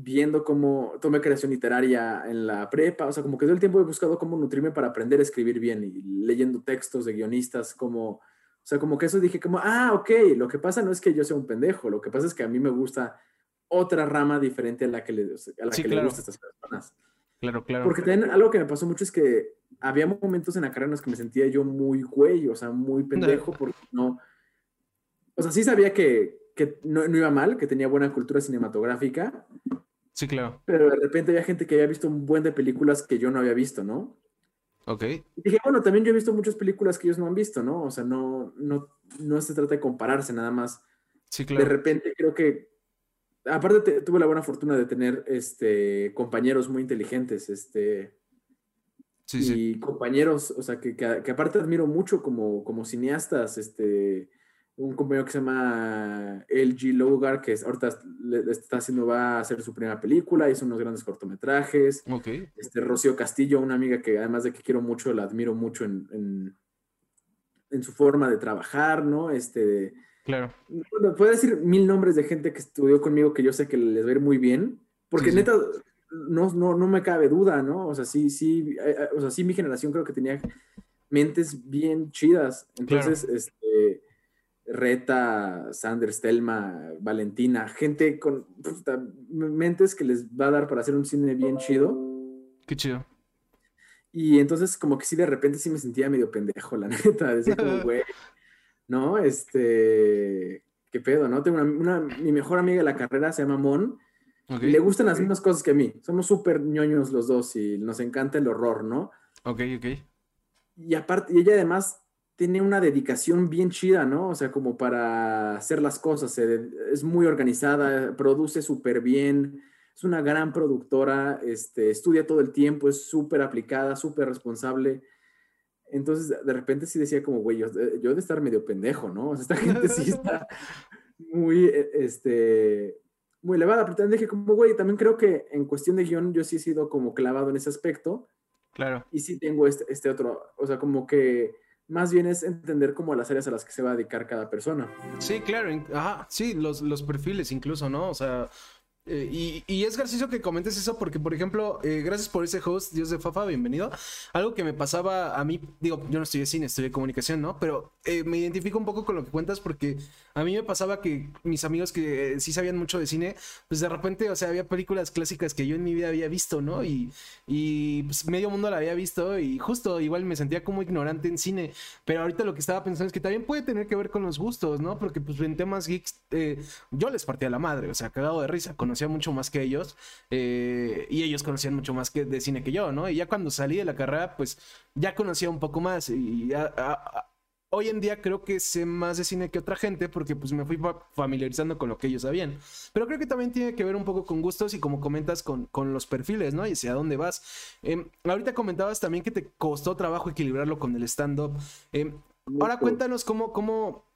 viendo cómo tomé creación literaria en la prepa, o sea, como que todo el tiempo he buscado cómo nutrirme para aprender a escribir bien y leyendo textos de guionistas, como o sea, como que eso dije como, ah, ok, lo que pasa no es que yo sea un pendejo, lo que pasa es que a mí me gusta otra rama diferente a la que le, a la que le gusta a estas personas. Claro, claro. Porque también algo que me pasó mucho es que había momentos en la carrera en los que me sentía yo muy güey, o sea, muy pendejo, porque no. O sea, sí sabía que, que no, no, iba mal, que tenía buena cultura cinematográfica. Sí, claro. Pero de repente había gente que había visto un buen de películas que yo no había visto, ¿no? Ok. Y dije, bueno, también yo he visto muchas películas que ellos no han visto, ¿no? O sea, no, no, no se trata de compararse nada más. Sí, claro. De repente creo que, aparte tuve la buena fortuna de tener este, compañeros muy inteligentes, este, sí, y compañeros, o sea, que, que, que, aparte admiro mucho como, como cineastas, este, un compañero que se llama LG Logar, que ahorita le, está haciendo, va a hacer su primera película, hizo unos grandes cortometrajes. Ok. Este, Rocío Castillo, una amiga que además de que quiero mucho, la admiro mucho en, en, su forma de trabajar, ¿no? Este, claro. Bueno, puedo decir mil nombres de gente que estudió conmigo que yo sé que les va a ir muy bien, porque neta, No, no, no me cabe duda, ¿no? O sea, sí, sí, eh, eh, o sea, sí, mi generación creo que tenía mentes bien chidas. Entonces, este Reta, Sanders, Telma, Valentina, gente con mentes que les va a dar para hacer un cine bien chido. Qué chido. Y entonces como que sí de repente sí me sentía medio pendejo, la neta, decía como, güey, ¿no? Este, qué pedo, ¿no? Tengo una, mi mejor amiga de la carrera se llama Mon, y le gustan las mismas cosas que a mí. Somos súper ñoños los dos y nos encanta el horror, ¿no? Ok, ok. Y aparte, y ella además tiene una dedicación bien chida, ¿no? O sea, como para hacer las cosas, es muy organizada, produce súper bien, es una gran productora, este, estudia todo el tiempo, es súper aplicada, súper responsable. Entonces, de repente sí decía como, güey, yo, yo de estar medio pendejo, ¿no? O sea, esta gente sí está muy, e, este, muy elevada, pero también dije como, güey, también creo que en cuestión de guion yo sí he sido como clavado en ese aspecto. Claro. Y sí tengo este, este otro, o sea, como que más bien es entender como las áreas a las que se va a dedicar cada persona. Sí, claro, ajá, sí, los, los perfiles incluso, ¿no? O sea, eh, y, es gracioso que comentes eso porque, por ejemplo, eh, gracias por ese host, Dios de Fafa, bienvenido. Algo que me pasaba a mí, digo, yo no de cine, de comunicación, ¿no? Pero eh, me identifico un poco con lo que cuentas porque a mí me pasaba que mis amigos que sí sabían mucho de cine, pues de repente, o sea, había películas clásicas que yo en mi vida había visto, ¿no? Y, pues medio mundo la había visto y justo igual me sentía como ignorante en cine. Pero ahorita lo que estaba pensando es que también puede tener que ver con los gustos, ¿no? Porque pues en temas geeks, yo les partía la madre, o sea, cagado de risa, conocía mucho más que ellos eh, y ellos conocían mucho más que de cine que yo, ¿no? Y ya cuando salí de la carrera, pues ya conocía un poco más y hoy en día creo que sé más de cine que otra gente porque pues me fui familiarizando con lo que ellos sabían. Pero creo que también tiene que ver un poco con gustos y como comentas con, con los perfiles, ¿no? Y hacia dónde vas. Em, ahorita comentabas también que te costó trabajo equilibrarlo con el stand-up. Em, ahora cuéntanos cómo, cómo,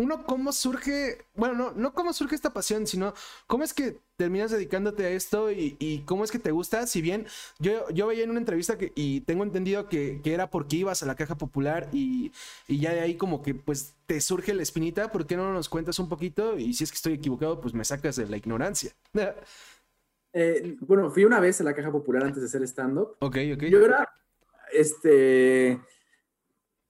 uno, ¿cómo surge? Bueno, no, no cómo surge esta pasión, sino cómo es que terminas dedicándote a esto y, cómo es que te gusta. Si bien yo, yo veía en una entrevista que, y tengo entendido que, era porque ibas a la caja popular y, ya de ahí como que pues te surge la espinita, ¿por qué no nos cuentas un poquito? Y si es que estoy equivocado, pues me sacas de la ignorancia. Eh, bueno, fui una vez a la caja popular antes de hacer stand-up. Ok, ok. Yo era, este...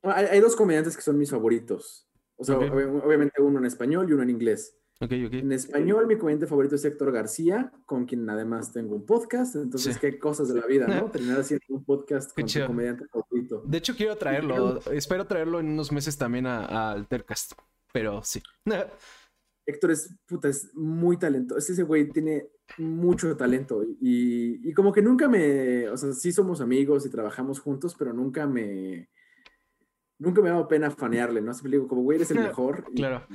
hay dos comediantes que son mis favoritos. O sea, obviamente uno en español y uno en inglés. Okay, okay. En español, mi comediante favorito es Héctor García, con quien además tengo un podcast. Entonces, qué cosas de la vida, ¿no? Terminar haciendo un podcast con tu comediante favorito. De hecho, quiero traerlo. Espero traerlo en unos meses también al Tercast. Pero sí. Héctor es, puta, es muy talentoso. Ese güey tiene mucho talento. Y, y como que nunca me. O sea, sí somos amigos y trabajamos juntos, pero nunca me nunca me ha dado pena fanearle, ¿no? Siempre digo, como, güey, eres el mejor. claro.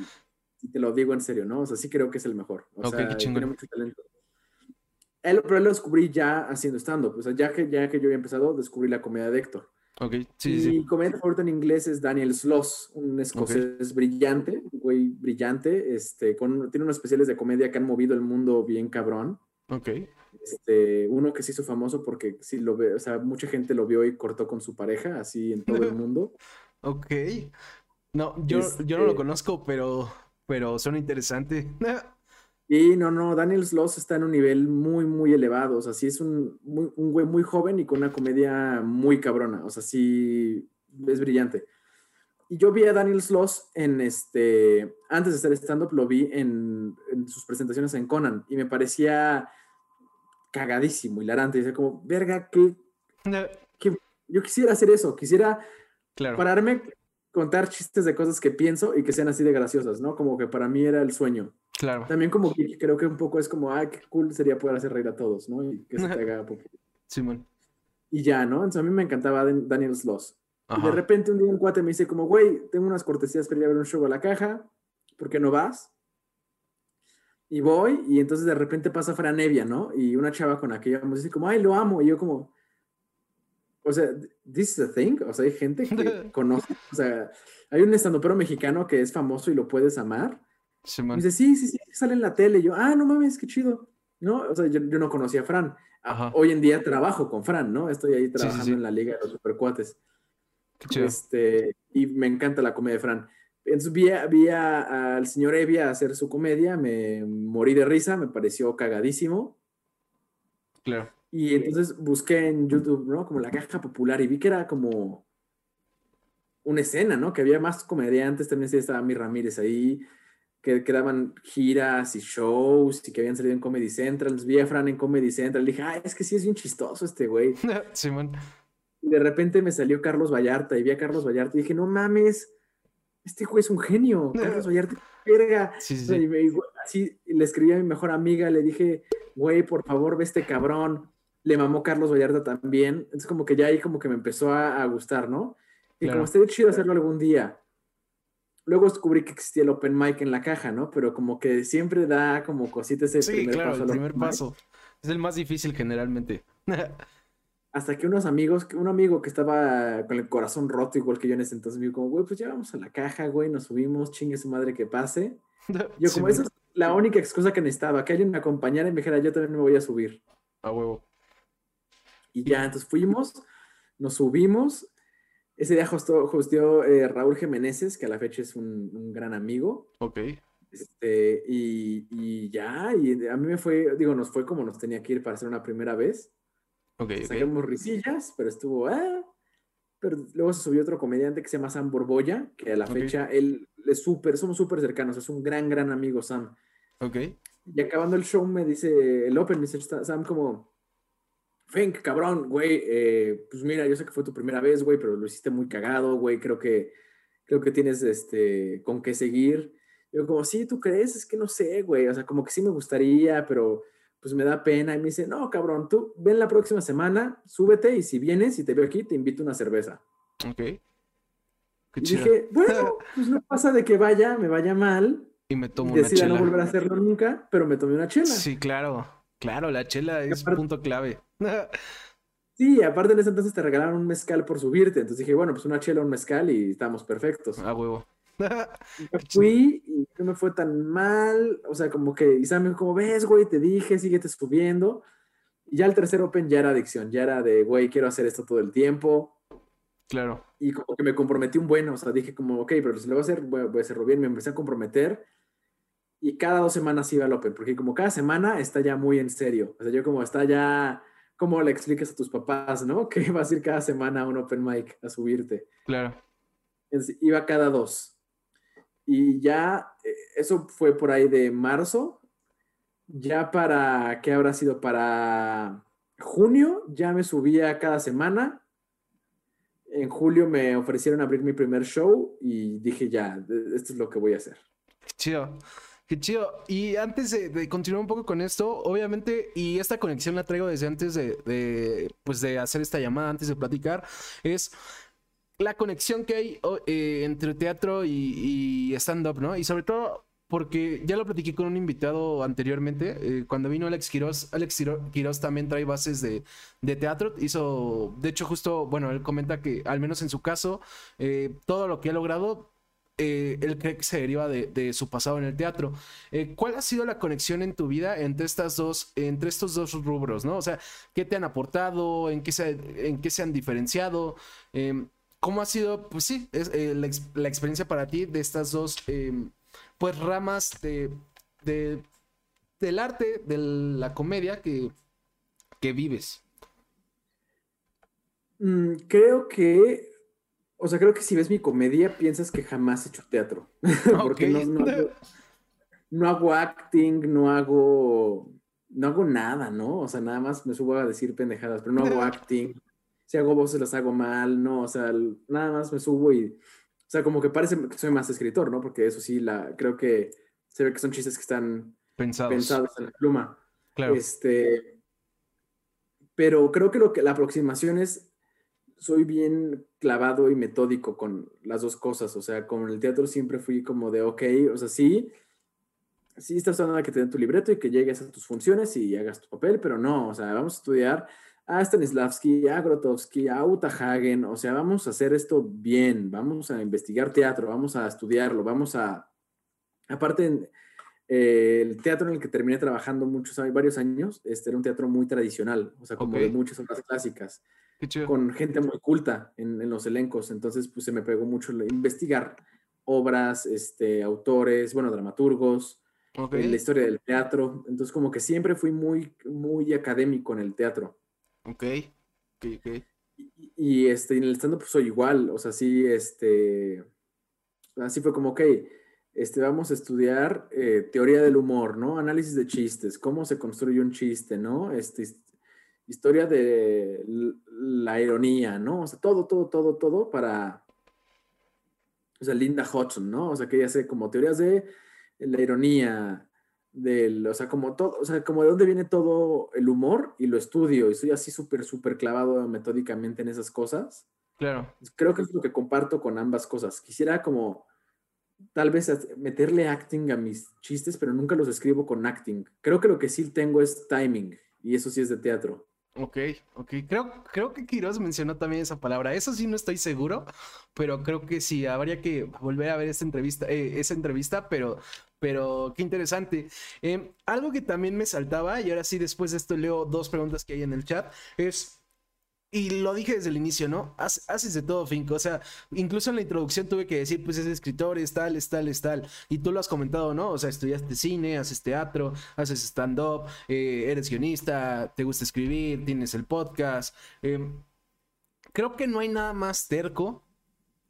Y te lo digo en serio, ¿no? O sea, sí creo que es el mejor. O sea, tiene mucho talento. Él, pero él lo descubrí ya haciendo stand-up. O sea, ya que, ya que yo había empezado, descubrí la comedia de Héctor. Ok, sí, y sí. Mi comedia favorita en inglés es Daniel Sloss, un escocés brillante, güey brillante, este, con, tiene unos especiales de comedia que han movido el mundo bien cabrón. Ok. Este, uno que se hizo famoso porque sí lo ve, o sea, mucha gente lo vio y cortó con su pareja, así en todo el mundo. Ok. No, yo, yo no lo este conozco, pero, pero suena interesante. Y no, no, Daniel Sloss está en un nivel muy, muy elevado. O sea, sí es un, un güey muy joven y con una comedia muy cabrona. O sea, sí es brillante. Y yo vi a Daniel Sloss en este, antes de hacer stand-up, lo vi en, en, sus presentaciones en Conan y me parecía cagadísimo, hilarante. Decía como, verga, que, que yo quisiera hacer eso, quisiera Claro. Pararme, contar chistes de cosas que pienso y que sean así de graciosas, ¿no? Como que para mí era el sueño. Claro. También como que creo que un poco es como, ay, qué cool sería poder hacer reír a todos, ¿no? Y que se te haga poco. Simón. Y ya, ¿no? Entonces a mí me encantaba Daniel Sloss. Y de repente un día un cuate me dice como, güey, tengo unas cortesías para ir a ver un show a la caja, ¿por qué no vas? Y voy, y entonces de repente pasa Fran Nevia, ¿no? Y una chava con aquella me dice como, ay, lo amo. Y yo como, o sea, this is a thing. O sea, hay gente que conoce. O sea, hay un estandopero mexicano que es famoso y lo puedes amar. Sí, y dice, sí, sí, sí, sale en la tele. Y yo, ah, no mames, qué chido. ¿No? O sea, yo, no conocía a Fran. Hoy en día trabajo con Fran, ¿no? Estoy ahí trabajando en la Liga de los Supercuates. Qué chido. Este, y me encanta la comedia de Fran. Entonces vi, vi al señor Evia hacer su comedia, me morí de risa, me pareció cagadísimo. Claro. Y entonces busqué en YouTube, ¿no? Como la caja popular y vi que era como una escena, ¿no? Que había más comediantes, también sí estaba Mi Ramírez ahí, que, que, daban giras y shows y que habían salido en Comedy Central. Vi a Fran en Comedy Central. dije, ay, es que sí es bien chistoso este güey. Simón. y de repente me salió Carlos Vallarta y vi a Carlos Vallarta y dije, no mames, este güey es un genio. Carlos Vallarta, verga. Sí, sí, sí. así le escribí a mi mejor amiga, le dije, güey, por favor, ve este cabrón le mamó Carlos Vallarta también. Entonces, como que ya ahí como que me empezó a, gustar, ¿no? Y como estaría chido hacerlo algún día. Luego descubrí que existía el open mic en la caja, ¿no? Pero como que siempre da como cositas ese sí, claro, El primer paso. Es el más difícil generalmente. Hasta que unos amigos, un amigo que estaba con el corazón roto igual que yo en ese entonces, me dijo como, güey, pues ya vamos a la caja, güey, nos subimos, chingue su madre que pase. Yo como, eso, la única excusa que necesitaba, que alguien me acompañara y me dijera, yo también me voy a subir. A huevo. Y ya, entonces fuimos, nos subimos. Ese día hosteó, eh, Raúl Jiménez, que a la fecha es un, gran amigo. Ok. Este, y, ya, y a mí me fue, digo, nos fue como nos tenía que ir para hacer una primera vez. Ok. Sacamos risillas, pero estuvo, ah, pero luego se subió otro comediante que se llama Sam Borboya, que a la fecha él es súper, somos súper cercanos, es un gran, gran amigo Sam. Ok. Y acabando el show me dice, el Open, me dice Sam como, Fink, cabrón, güey, eh, pues mira, yo sé que fue tu primera vez, güey, pero lo hiciste muy cagado, güey, creo que, creo que tienes, este, con qué seguir. Yo como, sí, ¿tú crees? Es que no sé, güey, o sea, como que sí me gustaría, pero pues me da pena. Y me dice, no, cabrón, tú ven la próxima semana, súbete y si vienes y te veo aquí, te invito a una cerveza. Ok. Qué y dije, bueno, pues no pasa de que vaya, me vaya mal. Y me tomo una chela. no volver a hacerlo nunca, pero me tomé una chela. Sí, claro. Claro, la chela es un punto clave. sí, aparte en ese entonces te regalaron un mezcal por subirte. Entonces dije, bueno, pues una chela, un mezcal y estamos perfectos. Ah, huevo. fui y no me fue tan mal, o sea, como que, y sabes, como ves, güey, te dije, síguete subiendo. Y ya el tercer Open ya era adicción, ya era de, güey, quiero hacer esto todo el tiempo. Claro. Y como que me comprometí un bueno, o sea, dije como, ok, pero si lo voy a hacer, voy, a hacerlo bien, me empecé a comprometer. Y cada dos semanas iba al Open, porque como cada semana está ya muy en serio. O sea, yo como está ya, como le explicas a tus papás, ¿no? Que vas a ir cada semana a un Open Mic a subirte. Claro. iba cada dos. Y ya, eh, eso fue por ahí de marzo. Ya para, ¿qué habrá sido? Para junio ya me subía cada semana. En julio me ofrecieron abrir mi primer show y dije ya, esto es lo que voy a hacer. Chido. Qué chido. Y antes de, continuar un poco con esto, obviamente, y esta conexión la traigo desde antes de, de, pues de hacer esta llamada, antes de platicar, es la conexión que hay eh, entre teatro y, stand-up, ¿no? Y sobre todo porque ya lo platiqué con un invitado anteriormente, eh, cuando vino Alex Quiroz, Alex Quiroz también trae bases de, teatro, hizo, de hecho justo, bueno, él comenta que al menos en su caso, eh, todo lo que ha logrado él cree que se deriva de, su pasado en el teatro. ¿Cuál ha sido la conexión en tu vida entre estas dos, entre estos dos rubros, no? O sea, ¿qué te han aportado? ¿En qué se, en qué se han diferenciado? Em, ¿Cómo ha sido, pues sí, eh, la, experiencia para ti de estas dos, em, pues, ramas de, del arte, de la comedia que, que vives? Mm, creo que, o sea, creo que si ves mi comedia piensas que jamás he hecho teatro. Porque no, hago, acting, no hago, no hago nada, ¿no? O sea, nada más me subo a decir pendejadas, pero no hago acting si hago voces las hago mal, no, o sea, nada más me subo y, o sea, como que parece que soy más escritor, ¿no? Porque eso sí, la, creo que se ve que son chistes que están pensados, en la pluma. Claro. Este, pero creo que lo que la aproximación es, soy bien clavado y metódico con las dos cosas, o sea, con el teatro siempre fui como de, ok, o sea, sí, sí estás hablando de que te den tu libreto y que llegues a tus funciones y hagas tu papel, pero no, o sea, vamos a estudiar a Stanislavski, a Grotowski, a Uta Hagen, o sea, vamos a hacer esto bien, vamos a investigar teatro, vamos a estudiarlo, vamos a, aparte, eh, el teatro en el que terminé trabajando muchos, varios años, este era un teatro muy tradicional, o sea, como de muchas obras clásicas, con gente muy culta en, los elencos, entonces pues se me pegó mucho investigar obras, este, autores, bueno, dramaturgos, la historia del teatro, entonces como que siempre fui muy, muy académico en el teatro. Ok, ok, ok. Y, este, en el stand-up pues, soy igual, o sea, sí, este, así fue como, ok, este, vamos a estudiar eh, teoría del humor, ¿no? Análisis de chistes, cómo se construye un chiste, ¿no? Este, historia de la ironía, ¿no? O sea, todo, todo, todo, todo para, o sea, Linda Hudson, ¿no? O sea, que ella hace como teorías de la ironía, del, o sea, como todo, o sea, como de dónde viene todo el humor y lo estudio y soy así súper, súper clavado metódicamente en esas cosas. Claro. Creo que es lo que comparto con ambas cosas. Quisiera como tal vez meterle acting a mis chistes, pero nunca los escribo con acting. Creo que lo que sí tengo es timing y eso sí es de teatro. Ok, ok. Creo, creo que Quiroz mencionó también esa palabra. Eso sí no estoy seguro, pero creo que sí. Habría que volver a ver esa entrevista, eh, esa entrevista, pero Pero qué interesante. Em, algo que también me saltaba, y ahora sí, después de esto leo dos preguntas que hay en el chat, es y lo dije desde el inicio, ¿no? haces de todo, Finco. O sea, incluso en la introducción tuve que decir, pues es escritor, es tal, es tal, es tal. Y tú lo has comentado, ¿no? O sea, estudiaste cine, haces teatro, haces stand-up, eh, eres guionista, te gusta escribir, tienes el podcast. Em, creo que no hay nada más terco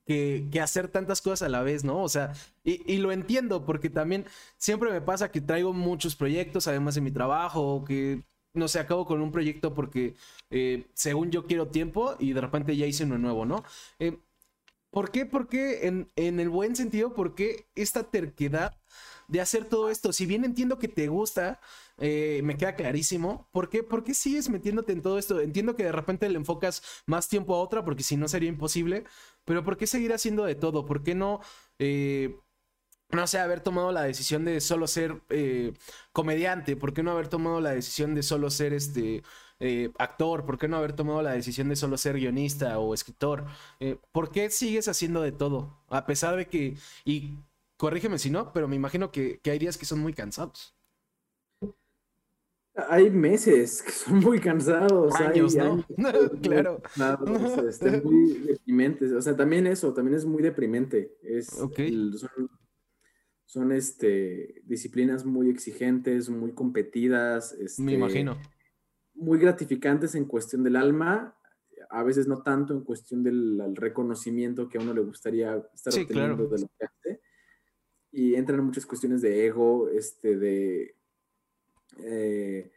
que, hacer tantas cosas a la vez, ¿no? O sea, y, y, lo entiendo porque también siempre me pasa que traigo muchos proyectos, además de mi trabajo, que no sé, acabo con un proyecto porque eh, según yo quiero tiempo y de repente ya hice uno nuevo, ¿no? Eh, ¿Por qué? Porque en, en, el buen sentido, ¿por qué esta terquedad de hacer todo esto? Si bien entiendo que te gusta, eh, me queda clarísimo. ¿Por qué? ¿Por qué sigues metiéndote en todo esto? Entiendo que de repente le enfocas más tiempo a otra porque si no sería imposible, pero ¿por qué seguir haciendo de todo? ¿Por qué no no sé, haber tomado la decisión de solo ser eh, comediante? ¿Por qué no haber tomado la decisión de solo ser este eh, actor? ¿Por qué no haber tomado la decisión de solo ser guionista o escritor? Eh, ¿Por qué sigues haciendo de todo? A pesar de que, y corrígeme si no, pero me imagino que, hay días que son muy cansados. Hay meses que son muy cansados. Años, ¿no? claro. Este, muy deprimentes. O sea, también eso, también es muy deprimente. Es son este, disciplinas muy exigentes, muy competidas. Este, Me imagino. Muy gratificantes en cuestión del alma, a veces no tanto en cuestión del reconocimiento que a uno le gustaría estar obteniendo de lo que hace. Y entran muchas cuestiones de ego, este, de... Eh,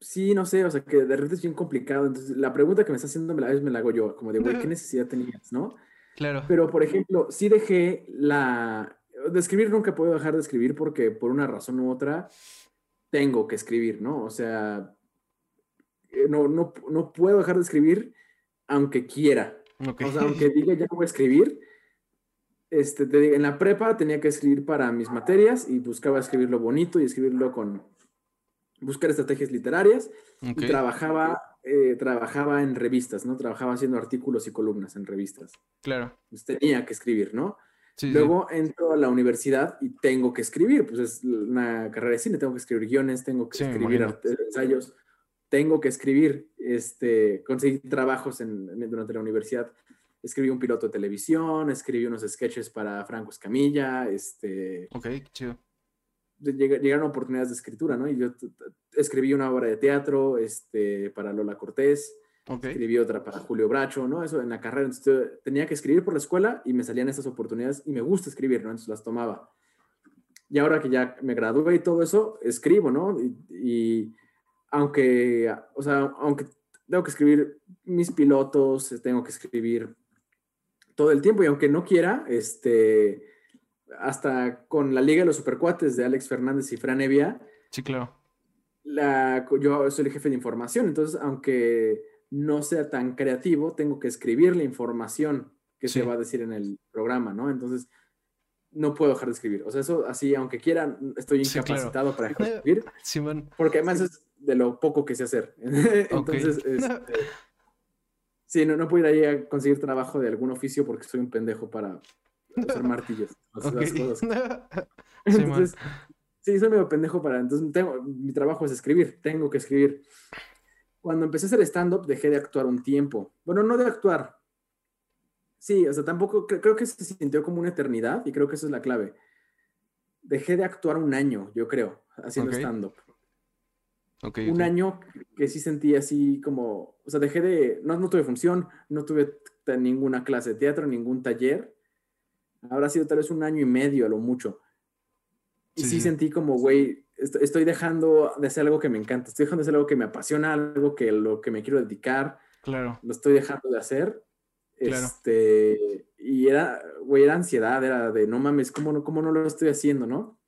sí, no sé, o sea, que de repente es bien complicado. Entonces, la pregunta que me está haciendo a veces me la hago yo, como de, güey, ¿qué necesidad tenías, no? Claro. Pero, por ejemplo, sí dejé la, de escribir nunca puedo dejar de escribir porque por una razón u otra tengo que escribir, ¿no? O sea, eh, no, no, no puedo dejar de escribir aunque quiera. O sea, aunque diga ya no voy a escribir, este, te en la prepa tenía que escribir para mis materias y buscaba escribirlo bonito y escribirlo con, buscar estrategias literarias y trabajaba, eh, trabajaba en revistas, ¿no? Trabajaba haciendo artículos y columnas en revistas. Claro. Pues tenía que escribir, ¿no? Luego entro a la universidad y tengo que escribir, pues es una carrera de cine, tengo que escribir guiones, tengo que escribir ensayos, tengo que escribir, este, conseguir trabajos en, durante la universidad. Escribí un piloto de televisión, escribí unos sketches para Franco Escamilla, este... Ok, chido. Llegaron oportunidades de escritura, ¿no? Y yo escribí una obra de teatro este, para Lola Cortés, Escribí otra para Julio Bracho, ¿no? Eso en la carrera. Entonces, tenía que escribir por la escuela y me salían estas oportunidades y me gusta escribir, ¿no? Entonces las tomaba. Y ahora que ya me gradué y todo eso, escribo, ¿no? Y, aunque, o sea, aunque tengo que escribir mis pilotos, tengo que escribir todo el tiempo y aunque no quiera, este, hasta con la Liga de los Supercuates de Alex Fernández y Fran Evia. Sí, claro. La, yo soy el jefe de información, entonces aunque no sea tan creativo, tengo que escribir la información que se va a decir en el programa, ¿no? Entonces, no puedo dejar de escribir. O sea, eso así, aunque quiera, estoy incapacitado para escribir. Sí, Porque además es de lo poco que sé hacer. Entonces, este, sí, no, no puedo ir ahí a conseguir trabajo de algún oficio porque soy un pendejo para hacer martillos. Entonces, sí, soy medio pendejo para. Entonces, tengo, mi trabajo es escribir, tengo que escribir. Cuando empecé a hacer stand-up dejé de actuar un tiempo. Bueno, no de actuar. Sí, o sea, tampoco creo que se sintió como una eternidad y creo que esa es la clave. Dejé de actuar un año, yo creo, haciendo stand-up. un año que sí sentí así como, o sea, dejé de, no, no tuve función, no tuve ninguna clase de teatro, ningún taller. Habrá sido tal vez un año y medio a lo mucho. Y sí sentí como, güey, estoy dejando de hacer algo que me encanta, estoy dejando de hacer algo que me apasiona, algo que lo que me quiero dedicar. Claro. Lo estoy dejando de hacer. Claro. Este, y era, güey, era ansiedad, era de no mames, ¿cómo no, cómo no lo estoy haciendo, no?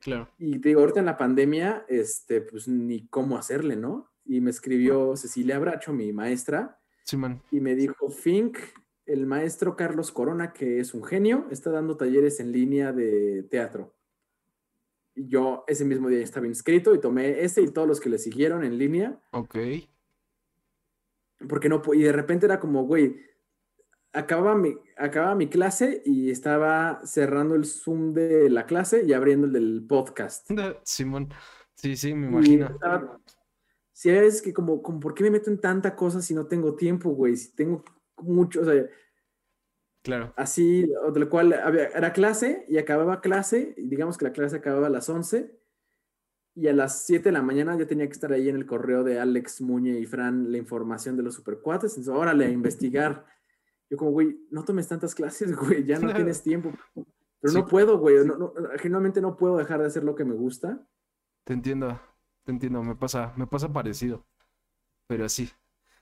Claro. Y te digo, ahorita en la pandemia, este, pues ni cómo hacerle, ¿no? Y me escribió Cecilia Bracho, mi maestra. Sí, man. Y me dijo, Fink, el maestro Carlos Corona, que es un genio, está dando talleres en línea de teatro yo ese mismo día estaba inscrito y tomé ese y todos los que le siguieron en línea. Ok. Porque no, y de repente era como, güey, acababa mi, acababa mi clase y estaba cerrando el Zoom de la clase y abriendo el del podcast. Simón, sí, sí, me imagino. si es que como, como, ¿por qué me meto en tanta cosa si no tengo tiempo, güey? Si tengo mucho, o sea, Claro. Así, o de lo cual había, era clase y acababa clase, y digamos que la clase acababa a las 11, y a las 7 de la mañana yo tenía que estar ahí en el correo de Alex Muñe y Fran la información de los supercuates, entonces órale, a investigar. Yo como, güey, no tomes tantas clases, güey, ya no tienes tiempo. Pero no puedo, güey, no, no puedo dejar de hacer lo que me gusta. Te entiendo, te entiendo, me pasa, me pasa parecido, pero sí.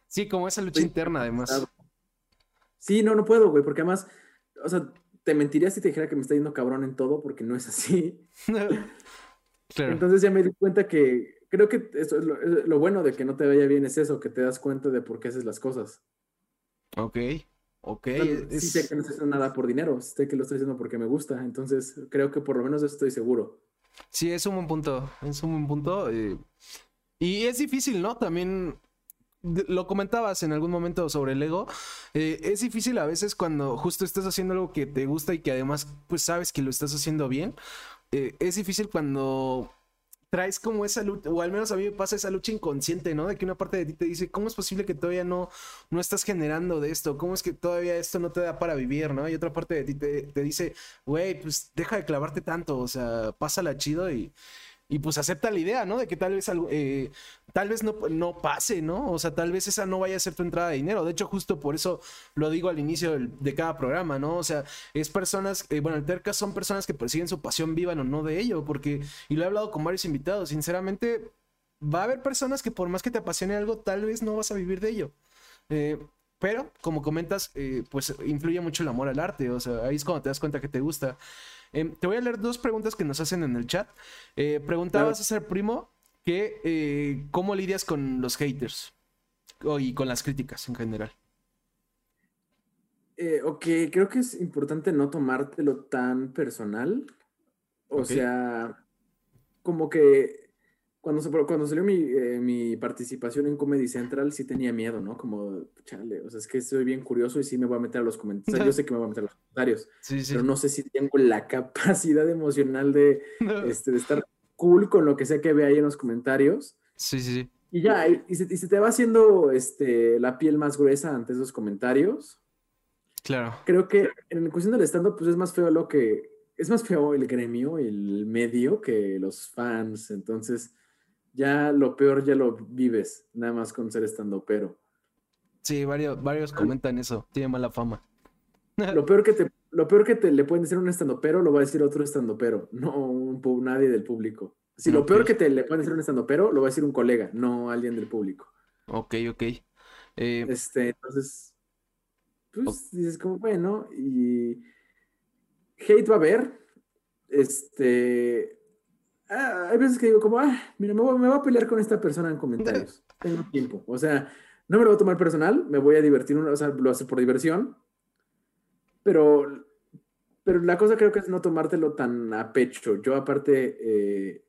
Sí, como esa lucha interna además. Sí, no, no puedo, güey, porque además, o sea, te mentiría si te dijera que me está yendo cabrón en todo, porque no es así. claro. Entonces ya me di cuenta que creo que eso es lo, bueno de que no te vaya bien es eso, que te das cuenta de por qué haces las cosas. Ok, ok. Sí sé que no estoy haciendo nada por dinero, sé que lo estoy haciendo porque me gusta, entonces creo que por lo menos estoy seguro. Sí, es un buen punto, es un buen punto. Eh, y es difícil, ¿no? También lo comentabas en algún momento sobre el ego. Eh, es difícil a veces cuando justo estás haciendo algo que te gusta y que además pues sabes que lo estás haciendo bien. Eh, es difícil cuando traes como esa lucha, o al menos a mí me pasa esa lucha inconsciente, ¿no? De que una parte de ti te dice, ¿cómo es posible que todavía no, no estás generando de esto? ¿Cómo es que todavía esto no te da para vivir, ¿no? Y otra parte de ti te, te dice, güey, pues deja de clavarte tanto, o sea, pásala chido y y pues acepta la idea, ¿no? De que tal vez eh, tal vez no, no, pase, ¿no? O sea, tal vez esa no vaya a ser tu entrada de dinero. De hecho, justo por eso lo digo al inicio de cada programa, ¿no? O sea, es personas, eh, bueno, el Terca son personas que persiguen su pasión, vivan o no de ello, porque, y lo he hablado con varios invitados, sinceramente, va a haber personas que por más que te apasione algo, tal vez no vas a vivir de ello. Eh, pero, como comentas, pues influye mucho el amor al arte, o sea, ahí es cuando te das cuenta que te gusta. Em, te voy a leer dos preguntas que nos hacen en el chat. Eh, preguntabas a ser primo que eh, cómo lidias con los haters y con las críticas en general. Eh, ok, creo que es importante no tomártelo tan personal. O sea, como que cuando, cuando salió mi, eh, mi, participación en Comedy Central, sí tenía miedo, ¿no? Como, chale, o sea, es que soy bien curioso y sí me voy a meter a los comentarios. yo sé que me voy a meter a los comentarios, pero no sé si tengo la capacidad emocional de, este, de estar cool con lo que sea que vea ahí en los comentarios. Sí, sí, sí. Y ya, y, se, y se, te va haciendo este, la piel más gruesa ante esos comentarios. Claro. Creo que en cuestión del stand pues es más feo lo que. Es más feo el gremio, el medio, que los fans. Entonces ya lo peor ya lo vives, nada más con ser estando pero. Sí, varios, varios comentan eso, tiene mala fama. Lo peor que te, lo peor que te le pueden decir un estando pero lo va a decir otro estando pero, no un, nadie del público. Si lo peor que te le pueden decir un estando pero lo va a decir un colega, no alguien del público. Ok, ok. Eh, este, entonces, pues dices como, bueno, y hate va a haber, este, Ah, hay veces que digo como, ah, mira, me voy, a pelear con esta persona en comentarios. Tengo tiempo. O sea, no me lo voy a tomar personal, me voy a divertir, o sea, lo hace por diversión. Pero, pero la cosa creo que es no tomártelo tan a pecho. Yo aparte, eh,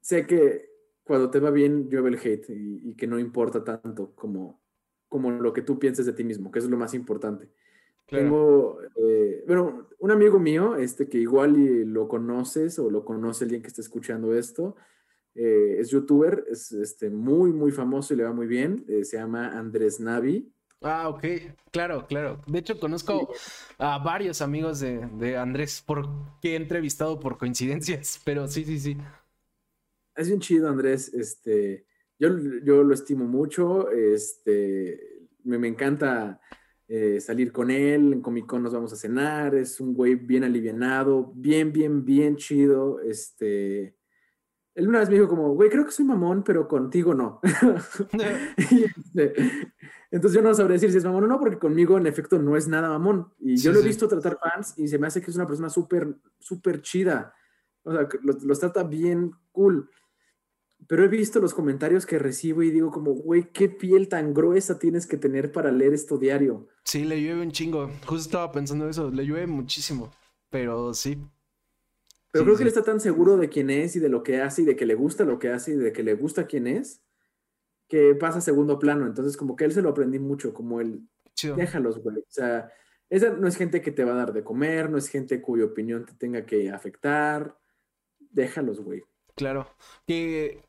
sé que cuando te va bien llueve el hate y, que no importa tanto como, como lo que tú pienses de ti mismo, que eso es lo más importante. Tengo, eh, bueno, un amigo mío, este que igual lo conoces o lo conoce alguien que está escuchando esto, eh, es youtuber, es este, muy, muy famoso y le va muy bien, eh, se llama Andrés Navi. Ah, ok, claro, claro. De hecho, conozco a varios amigos de, de Andrés por, que he entrevistado por coincidencias, pero sí, sí, sí. Es un chido, Andrés. Este, yo, yo lo estimo mucho. Este, me, me encanta eh, salir con él, en Comic Con nos vamos a cenar, es un güey bien alivianado, bien, bien, bien chido, este... Él una vez me dijo como, güey, creo que soy mamón, pero contigo no. Este, entonces yo no sabría decir si es mamón o no, porque conmigo en efecto no es nada mamón. Y yo lo he visto tratar fans y se me hace que es una persona súper, súper chida. O sea, los trata bien cool pero he visto los comentarios que recibo y digo como, güey, qué piel tan gruesa tienes que tener para leer esto diario. Sí, le llueve un chingo. Justo estaba pensando eso, le llueve muchísimo, pero sí. Pero creo que él está tan seguro de quién es y de lo que hace y de que le gusta lo que hace y de que le gusta quién es, que pasa a segundo plano. Entonces como que él se lo aprendí mucho, como el déjalos, güey. O sea, esa no es gente que te va a dar de comer, no es gente cuya opinión te tenga que afectar. Déjalos, güey. Claro. Que,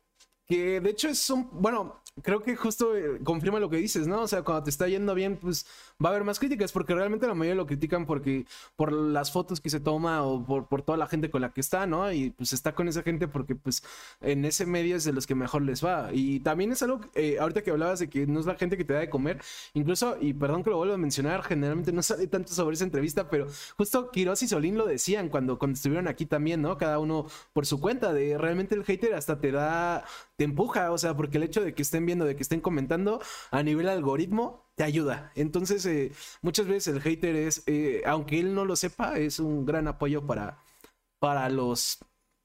que de hecho es un. Bueno, creo que justo eh, confirma lo que dices, ¿no? O sea, cuando te está yendo bien, pues va a haber más críticas, porque realmente la mayoría lo critican porque por las fotos que se toma o por, por toda la gente con la que está, ¿no? Y pues está con esa gente porque pues en ese medio es de los que mejor les va. Y también es algo, eh, ahorita que hablabas de que no es la gente que te da de comer, incluso, y perdón que lo vuelvo a mencionar, generalmente no sale tanto sobre esa entrevista, pero justo Quiroz y Solín lo decían cuando, cuando estuvieron aquí también, ¿no? Cada uno por su cuenta, de realmente el hater hasta te da, te empuja, o sea, porque el hecho de que estén viendo, de que estén comentando a nivel algoritmo, te ayuda. Entonces, eh, muchas veces el hater es, eh, aunque él no lo sepa, es un gran apoyo para, para los,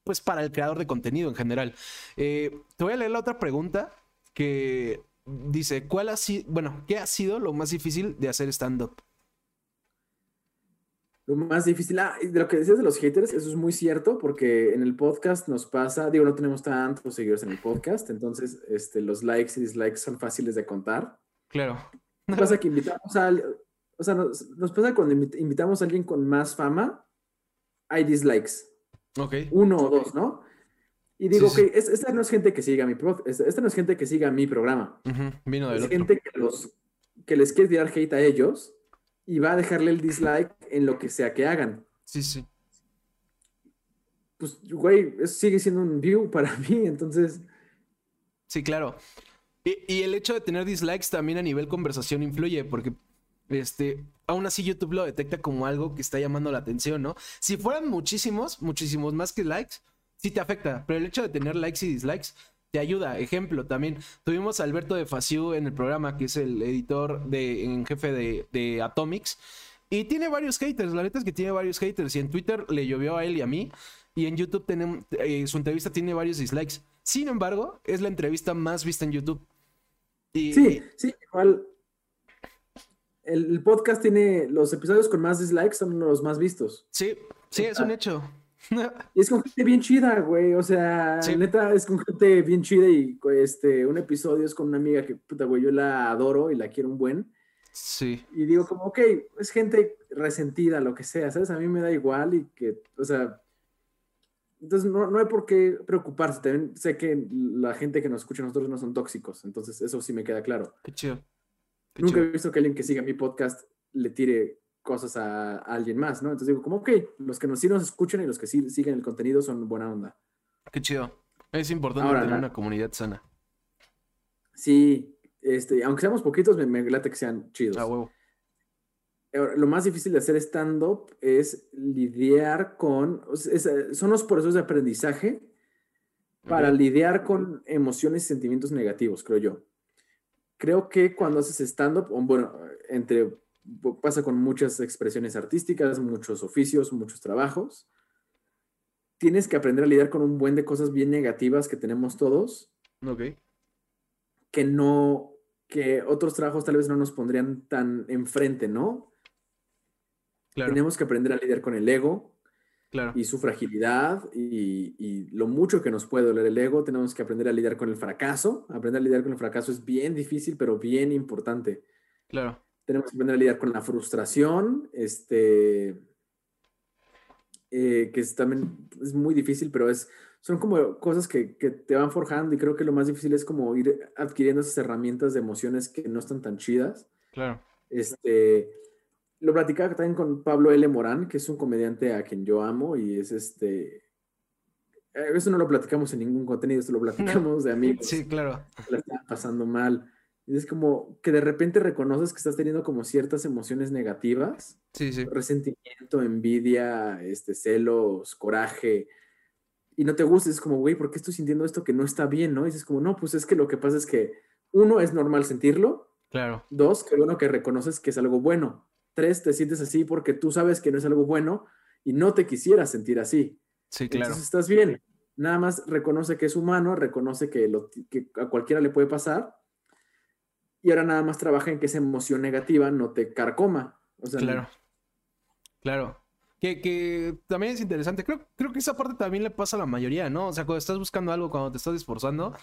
pues para el creador de contenido en general. Eh, te voy a leer la otra pregunta que dice, ¿cuál ha sido, bueno, qué ha sido lo más difícil de hacer stand-up? Lo más difícil, ah, de lo que decías de los haters, eso es muy cierto, porque en el podcast nos pasa, digo, no tenemos tantos seguidores en el podcast, entonces este, los likes y dislikes son fáciles de contar. Claro. Nos pasa que invitamos a, o sea, nos, nos, pasa cuando invitamos a alguien con más fama, hay dislikes. Ok. Uno o dos, ¿no? Y digo sí, sí. que esta no es gente que siga mi pro, esta no es gente que siga mi programa. Uh -huh. Vino del es otro. gente que, los, que les quiere tirar hate a ellos y va a dejarle el dislike en lo que sea que hagan. Sí, sí. Pues, güey, eso sigue siendo un view para mí, entonces. Sí, claro. Y, el hecho de tener dislikes también a nivel conversación influye, porque este, aún así YouTube lo detecta como algo que está llamando la atención, ¿no? Si fueran muchísimos, muchísimos más que likes, sí te afecta, pero el hecho de tener likes y dislikes te ayuda. Ejemplo, también tuvimos a Alberto de Faciu en el programa, que es el editor de, en jefe de, de Atomics, y tiene varios haters, la neta es que tiene varios haters, y en Twitter le llovió a él y a mí, y en YouTube tenemos, eh, su entrevista tiene varios dislikes. Sin embargo, es la entrevista más vista en YouTube. Y, sí, sí, igual. El, el, podcast tiene los episodios con más dislikes son los más vistos. Sí, sí, es un hecho. y es con gente bien chida, güey. O sea, sí. neta, es con gente bien chida y este, un episodio es con una amiga que, puta, güey, yo la adoro y la quiero un buen. Sí. Y digo como, ok, es gente resentida, lo que sea, ¿sabes? A mí me da igual y que, o sea, entonces no, no, hay por qué preocuparse. También sé que la gente que nos escucha a nosotros no son tóxicos. Entonces eso sí me queda claro. Qué chido. Qué Nunca chido. he visto que alguien que siga mi podcast le tire cosas a, a, alguien más, ¿no? Entonces digo, como, ok, los que nos, sí nos escuchan y los que sí siguen el contenido son buena onda. Qué chido. Es importante Ahora, tener una comunidad sana. Sí, este, aunque seamos poquitos, me, me late que sean chidos. Ah, huevo. Lo más difícil de hacer stand-up es lidiar con. Es, son los procesos de aprendizaje para lidiar con emociones y sentimientos negativos, creo yo. Creo que cuando haces stand-up, bueno, entre, pasa con muchas expresiones artísticas, muchos oficios, muchos trabajos, tienes que aprender a lidiar con un buen de cosas bien negativas que tenemos todos. Ok. Que no, que otros trabajos tal vez no nos pondrían tan enfrente, ¿no? Claro. Tenemos que aprender a lidiar con el ego claro. y su fragilidad y, y, lo mucho que nos puede doler el ego. Tenemos que aprender a lidiar con el fracaso. Aprender a lidiar con el fracaso es bien difícil, pero bien importante. Claro. Tenemos que aprender a lidiar con la frustración, este, eh, que es también es muy difícil, pero es, son como cosas que, que, te van forjando y creo que lo más difícil es como ir adquiriendo esas herramientas de emociones que no están tan chidas. Claro. Este, lo platicaba también con Pablo L. Morán, que es un comediante a quien yo amo y es este... Eso no lo platicamos en ningún contenido, esto lo platicamos de amigos. Sí, claro. La están pasando mal. Y es como que de repente reconoces que estás teniendo como ciertas emociones negativas. Sí, sí. Resentimiento, envidia, este, celos, coraje. Y no te gusta, es como, güey, ¿por qué estoy sintiendo esto que no está bien, no? Y dices como, no, pues es que lo que pasa es que, uno, es normal sentirlo. Claro. Dos, que bueno que reconoces que es algo bueno. Tres, te sientes así porque tú sabes que no es algo bueno y no te quisieras sentir así. Sí, claro. Entonces estás bien. Nada más reconoce que es humano, reconoce que, lo, que a cualquiera le puede pasar y ahora nada más trabaja en que esa emoción negativa no te carcoma. O sea, claro. Claro. Que, que, también es interesante. Creo, creo que esa parte también le pasa a la mayoría, ¿no? O sea, cuando estás buscando algo, cuando te estás esforzando,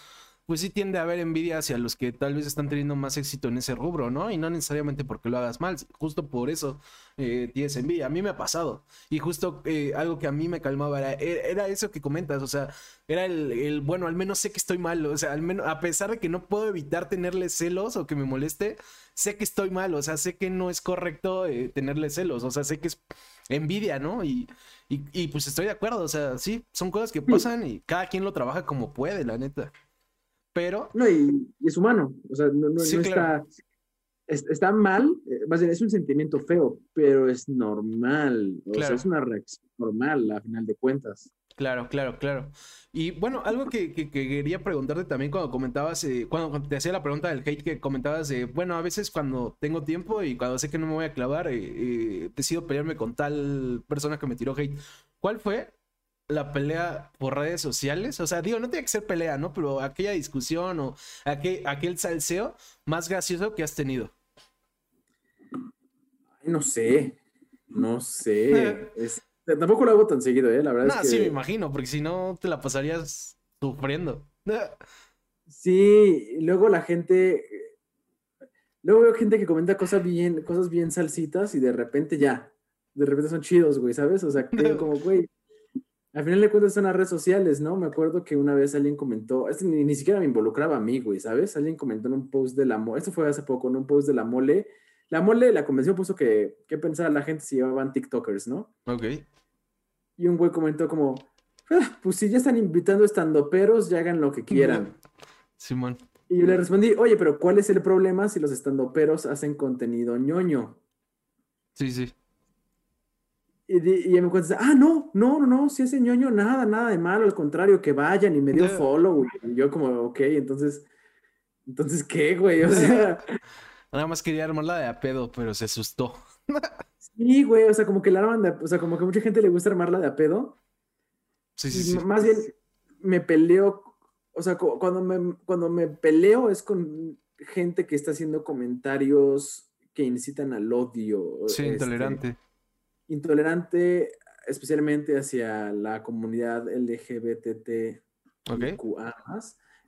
pues sí tiende a haber envidia hacia los que tal vez están teniendo más éxito en ese rubro, ¿no? Y no necesariamente porque lo hagas mal, justo por eso eh, tienes envidia. A mí me ha pasado. Y justo eh, algo que a mí me calmaba era, e, era, eso que comentas, o sea, era el, bueno, al menos sé que estoy mal, o sea, al menos, a pesar de que no puedo evitar tenerle celos o que me moleste, sé que estoy mal, o sea, sé que no es correcto eh, tenerle celos, o sea, sé que es envidia, ¿no? Y, y, pues estoy de acuerdo, o sea, sí, son cosas que pasan y cada quien lo trabaja como puede, la neta. Pero. No, y, es humano. O sea, no, no, está. está mal, eh, más bien es un sentimiento feo, pero es normal. O sea, es una reacción normal a final de cuentas. Claro, claro, claro. Y bueno, algo que, quería preguntarte también cuando comentabas, eh, cuando, te hacía la pregunta del hate que comentabas de, bueno, a veces cuando tengo tiempo y cuando sé que no me voy a clavar, eh, decido pelearme con tal persona que me tiró hate. ¿Cuál fue la pelea por redes sociales? O sea, digo, no tiene que ser pelea, ¿no? Pero aquella discusión o aquel, aquel salseo más gracioso que has tenido. no sé, no sé. tampoco lo hago tan seguido, ¿eh? La verdad es que... sí, me imagino, porque si no te la pasarías sufriendo. sí, luego la gente... Luego veo gente que comenta cosas bien, cosas bien salsitas y de repente ya, de repente son chidos, güey, ¿sabes? O sea, que como, güey, al final de cuentas son las redes sociales, ¿no? Me acuerdo que una vez alguien comentó, este ni, siquiera me involucraba a mí, güey, ¿sabes? Alguien comentó en un post de la mole, esto fue hace poco, en un post de la mole. La mole, la convención puso que, ¿qué pensaba la gente si llevaban TikTokers, ¿no? Ok. Y un güey comentó como, ah, pues si ya están invitando estandoperos, ya hagan lo que quieran. Simón. Y yo le respondí, oye, pero ¿cuál es el problema si los estandoperos hacen contenido ñoño? Sí, sí. Y, y me cuenta, ah, no, no, no, no, si ese ñoño, nada, nada de malo, al contrario, que vayan y me dio follow. Y yo como, ok, entonces, entonces, ¿qué, güey? O sea... Nada más quería armarla de a pedo, pero se asustó. sí, güey, o sea, como que la arman de, o sea, como que mucha gente le gusta armarla de a pedo. Sí, sí, sí. Más bien, me peleo, o sea, cuando me, cuando me peleo es con gente que está haciendo comentarios que incitan al odio. Sí, este, intolerante intolerante, especialmente hacia la comunidad LGBTQA+,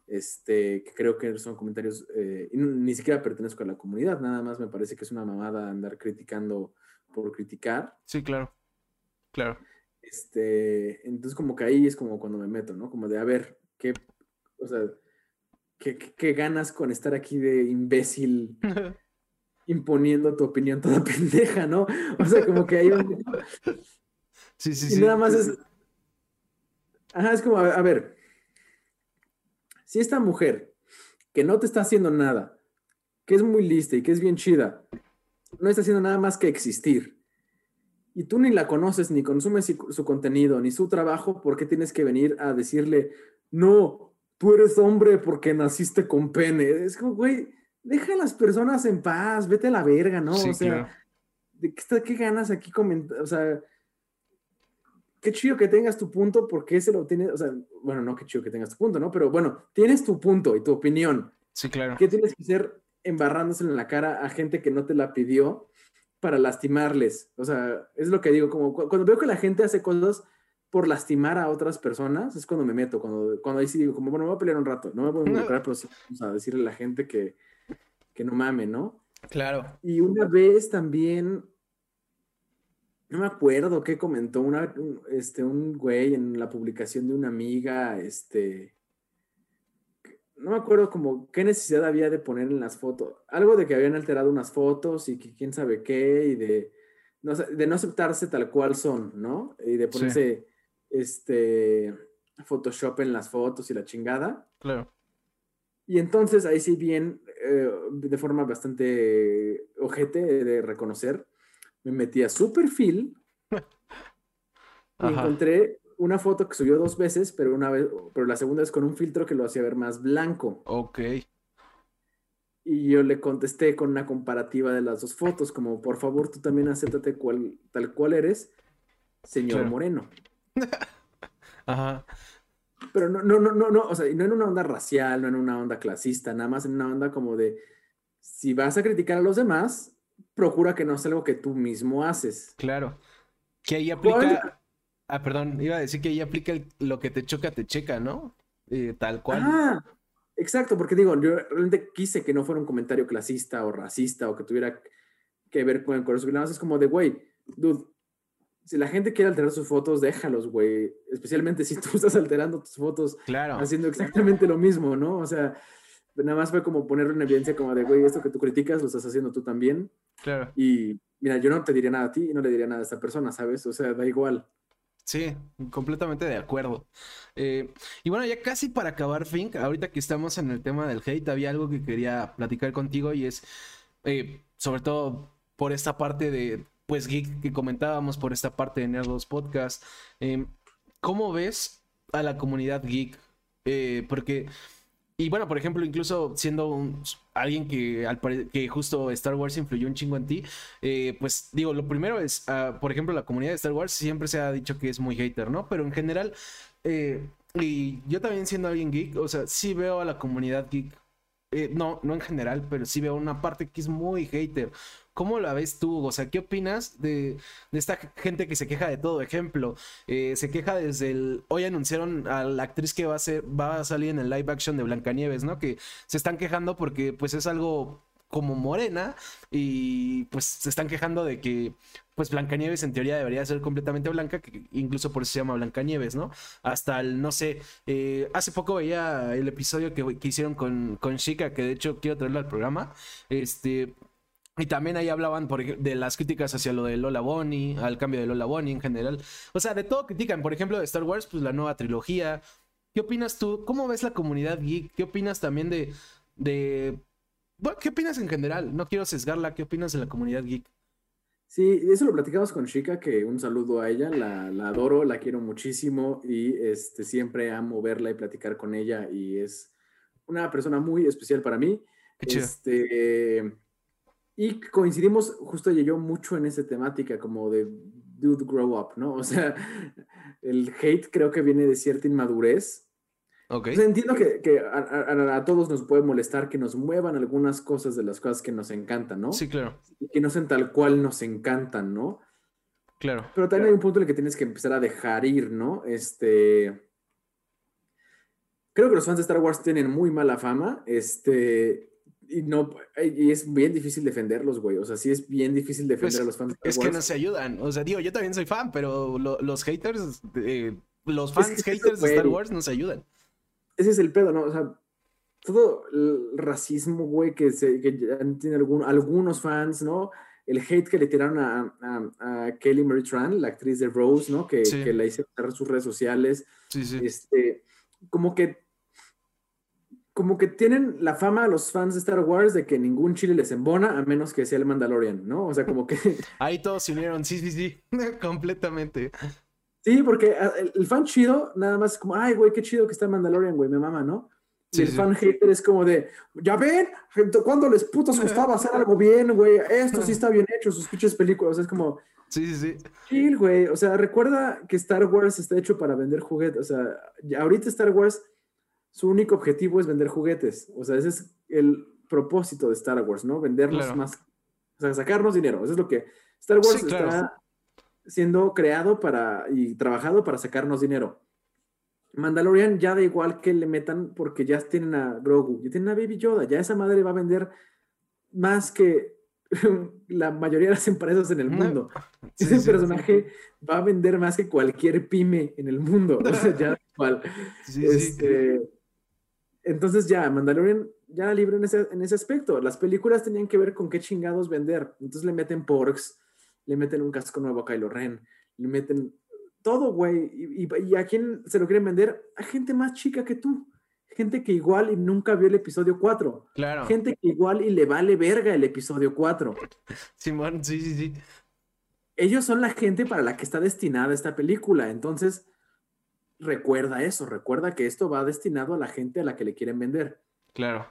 este, que creo que son comentarios, eh, ni siquiera pertenezco a la comunidad, nada más me parece que es una mamada andar criticando por criticar. Sí, claro, claro. Este, entonces como que ahí es como cuando me meto, ¿no? Como de, a ver, ¿qué, o sea, qué, qué ganas con estar aquí de imbécil imponiendo tu opinión toda pendeja, ¿no? O sea, como que hay un... Sí, sí, y sí. nada más es... Ajá, es como, a ver, si esta mujer que no te está haciendo nada, que es muy lista y que es bien chida, no está haciendo nada más que existir, y tú ni la conoces, ni consumes su contenido, ni su trabajo, ¿por qué tienes que venir a decirle, no, tú eres hombre porque naciste con pene? Es como, güey, deja a las personas en paz, vete a la verga, ¿no? o sea, ¿de qué, qué, ganas aquí comentar? O sea, qué chido que tengas tu punto, porque se lo tienes, o sea, bueno, no qué chido que tengas tu punto, ¿no? Pero bueno, tienes tu punto y tu opinión. Sí, claro. ¿Qué tienes que hacer embarrándose en la cara a gente que no te la pidió para lastimarles? O sea, es lo que digo, como cuando veo que la gente hace cosas por lastimar a otras personas, es cuando me meto, cuando, cuando ahí sí digo, como, bueno, me voy a pelear un rato, no me voy a involucrar, pero sí, o sea, decirle a la gente que, que no mame, ¿no? Claro. Y una vez también, no me acuerdo qué comentó una, un, este, un güey en la publicación de una amiga, este, no me acuerdo como qué necesidad había de poner en las fotos, algo de que habían alterado unas fotos y que quién sabe qué, y de no, de no aceptarse tal cual son, ¿no? Y de ponerse, este, Photoshop en las fotos y la chingada. Claro. Y entonces ahí sí bien, eh, de forma bastante ojete de reconocer, me metí a su perfil y encontré una foto que subió dos veces, pero una vez, pero la segunda es con un filtro que lo hacía ver más blanco. Ok. Y yo le contesté con una comparativa de las dos fotos, como por favor tú también acéptate cual, tal cual eres, señor Moreno. Ajá. Pero no, no, no, no, no, o sea, no en una onda racial, no en una onda clasista, nada más en una onda como de, si vas a criticar a los demás, procura que no sea algo que tú mismo haces. Claro. Que ahí aplica... Ah, perdón, iba a decir que ahí aplica lo que te choca, te checa, ¿no? tal cual. Ah, Exacto, porque digo, yo realmente quise que no fuera un comentario clasista o racista o que tuviera que ver con, con eso. Nada más es como de, güey, dude, si la gente quiere alterar sus fotos, déjalos, güey. Especialmente si tú estás alterando tus fotos claro. haciendo exactamente lo mismo, ¿no? O sea, nada más fue como ponerlo en evidencia como de, güey, esto que tú criticas lo estás haciendo tú también. Claro. Y mira, yo no te diría nada a ti y no le diría nada a esta persona, ¿sabes? O sea, da igual. Sí, completamente de acuerdo. Eh, y bueno, ya casi para acabar, Fink, ahorita que estamos en el tema del hate, había algo que quería platicar contigo y es, eh, sobre todo por esta parte de, pues, geek que comentábamos, por esta parte de Nerdos Podcast. Eh, ¿Cómo ves a la comunidad geek? porque y bueno, por ejemplo, incluso siendo alguien que, al que justo Star Wars influyó un chingo en ti, eh, pues digo, lo primero es, uh, por ejemplo, la comunidad de Star Wars siempre se ha dicho que es muy hater, ¿no? Pero en general, eh, y yo también siendo alguien geek, o sea, sí veo a la comunidad geek, eh, no, no en general, pero sí veo una parte que es muy hater. ¿Cómo la ves tú? O sea, ¿qué opinas de, esta gente que se queja de todo? Ejemplo, eh, se queja desde el... Hoy anunciaron a la actriz que va a, ser, va a salir en el live action de Blancanieves, ¿no? Que se están quejando porque pues es algo como morena y pues se están quejando de que pues Blancanieves en teoría debería ser completamente blanca, que incluso por eso se llama Blancanieves, ¿no? Hasta el, no sé, eh, hace poco veía el episodio que, que hicieron con, con Chica, que de hecho quiero traerlo al programa, este, y también ahí hablaban por, de las críticas hacia lo de Lola Bonnie, al cambio de Lola Bonnie en general. O sea, de todo critican. Por ejemplo, de Star Wars, pues la nueva trilogía. ¿Qué opinas tú? ¿Cómo ves la comunidad geek? ¿Qué opinas también de... de... Bueno, ¿Qué opinas en general? No quiero sesgarla. ¿Qué opinas de la comunidad geek? Sí, eso lo platicamos con Chica, que un saludo a ella, la, la, adoro, la quiero muchísimo y este, siempre amo verla y platicar con ella y es una persona muy especial para mí. Este, y coincidimos justo y yo mucho en esa temática como de dude grow up, ¿no? O sea, el hate creo que viene de cierta inmadurez. Ok. entiendo que, que a, a, todos nos puede molestar que nos muevan algunas cosas de las cosas que nos encantan, ¿no? Sí, claro. Y que no sean tal cual nos encantan, ¿no? Claro. Pero también hay un punto en el que tienes que empezar a dejar ir, ¿no? Este. Creo que los fans de Star Wars tienen muy mala fama. Este y no, y es bien difícil defenderlos, güey. O sea, sí es bien difícil defender pues, a los fans. De es que no se ayudan. O sea, digo, yo también soy fan, pero lo, los haters, eh, los fans es que haters de Star Wars no se ayudan. Ese es el pedo, ¿no? O sea, todo el racismo, güey, que, se, que tiene algún, algunos fans, ¿no? El hate que le tiraron a, a, a, Kelly Marie Tran, la actriz de Rose, ¿no? Que, sí. que la hizo cerrar sus redes sociales. Sí, sí. Este, como que como que tienen la fama los fans de Star Wars de que ningún chile les embona a menos que sea el Mandalorian, ¿no? O sea, como que... Ahí todos se unieron, sí, sí, sí, completamente. Sí, porque ah, el, el, fan chido nada más es como, ay, güey, qué chido que está Mandalorian, güey, me mama, ¿no? Y Sí, el sí. fan hater es como de, ya ven, ¿cuándo les putos costaba hacer algo bien, güey? Esto sí está bien hecho, sus pinches películas, o sea, es como, Sí, sí, sí. chill, güey, o sea, recuerda que Star Wars está hecho para vender juguetes, o sea, ahorita Star Wars su único objetivo es vender juguetes. O sea, ese es el propósito de Star Wars, ¿no? Vendernos Claro. más. O sea, sacarnos dinero. Eso es lo que Star Wars Sí, claro. está siendo creado para y trabajado para sacarnos dinero. Mandalorian ya da igual que le metan porque ya tienen a Grogu, ya tienen a Baby Yoda, ya esa madre va a vender más que la mayoría de las empresas en el mundo. Sí, Ese sí, sí. personaje va a vender más que cualquier pyme en el mundo. O sea, ya da igual. Sí, sí. Este, entonces ya, Mandalorian ya libre en ese, en ese aspecto. Las películas tenían que ver con qué chingados vender. Entonces le meten porks, le meten un casco nuevo a Kylo Ren, le meten todo, güey. Y, y- y a quién se lo quieren vender? A gente más chica que tú. Gente que igual y nunca vio el episodio 4. Claro. Gente que igual y le vale verga el episodio 4. Simón, sí, sí, sí. ellos son la gente para la que está destinada esta película. Entonces, recuerda eso, recuerda que esto va destinado a la gente a la que le quieren vender. Claro.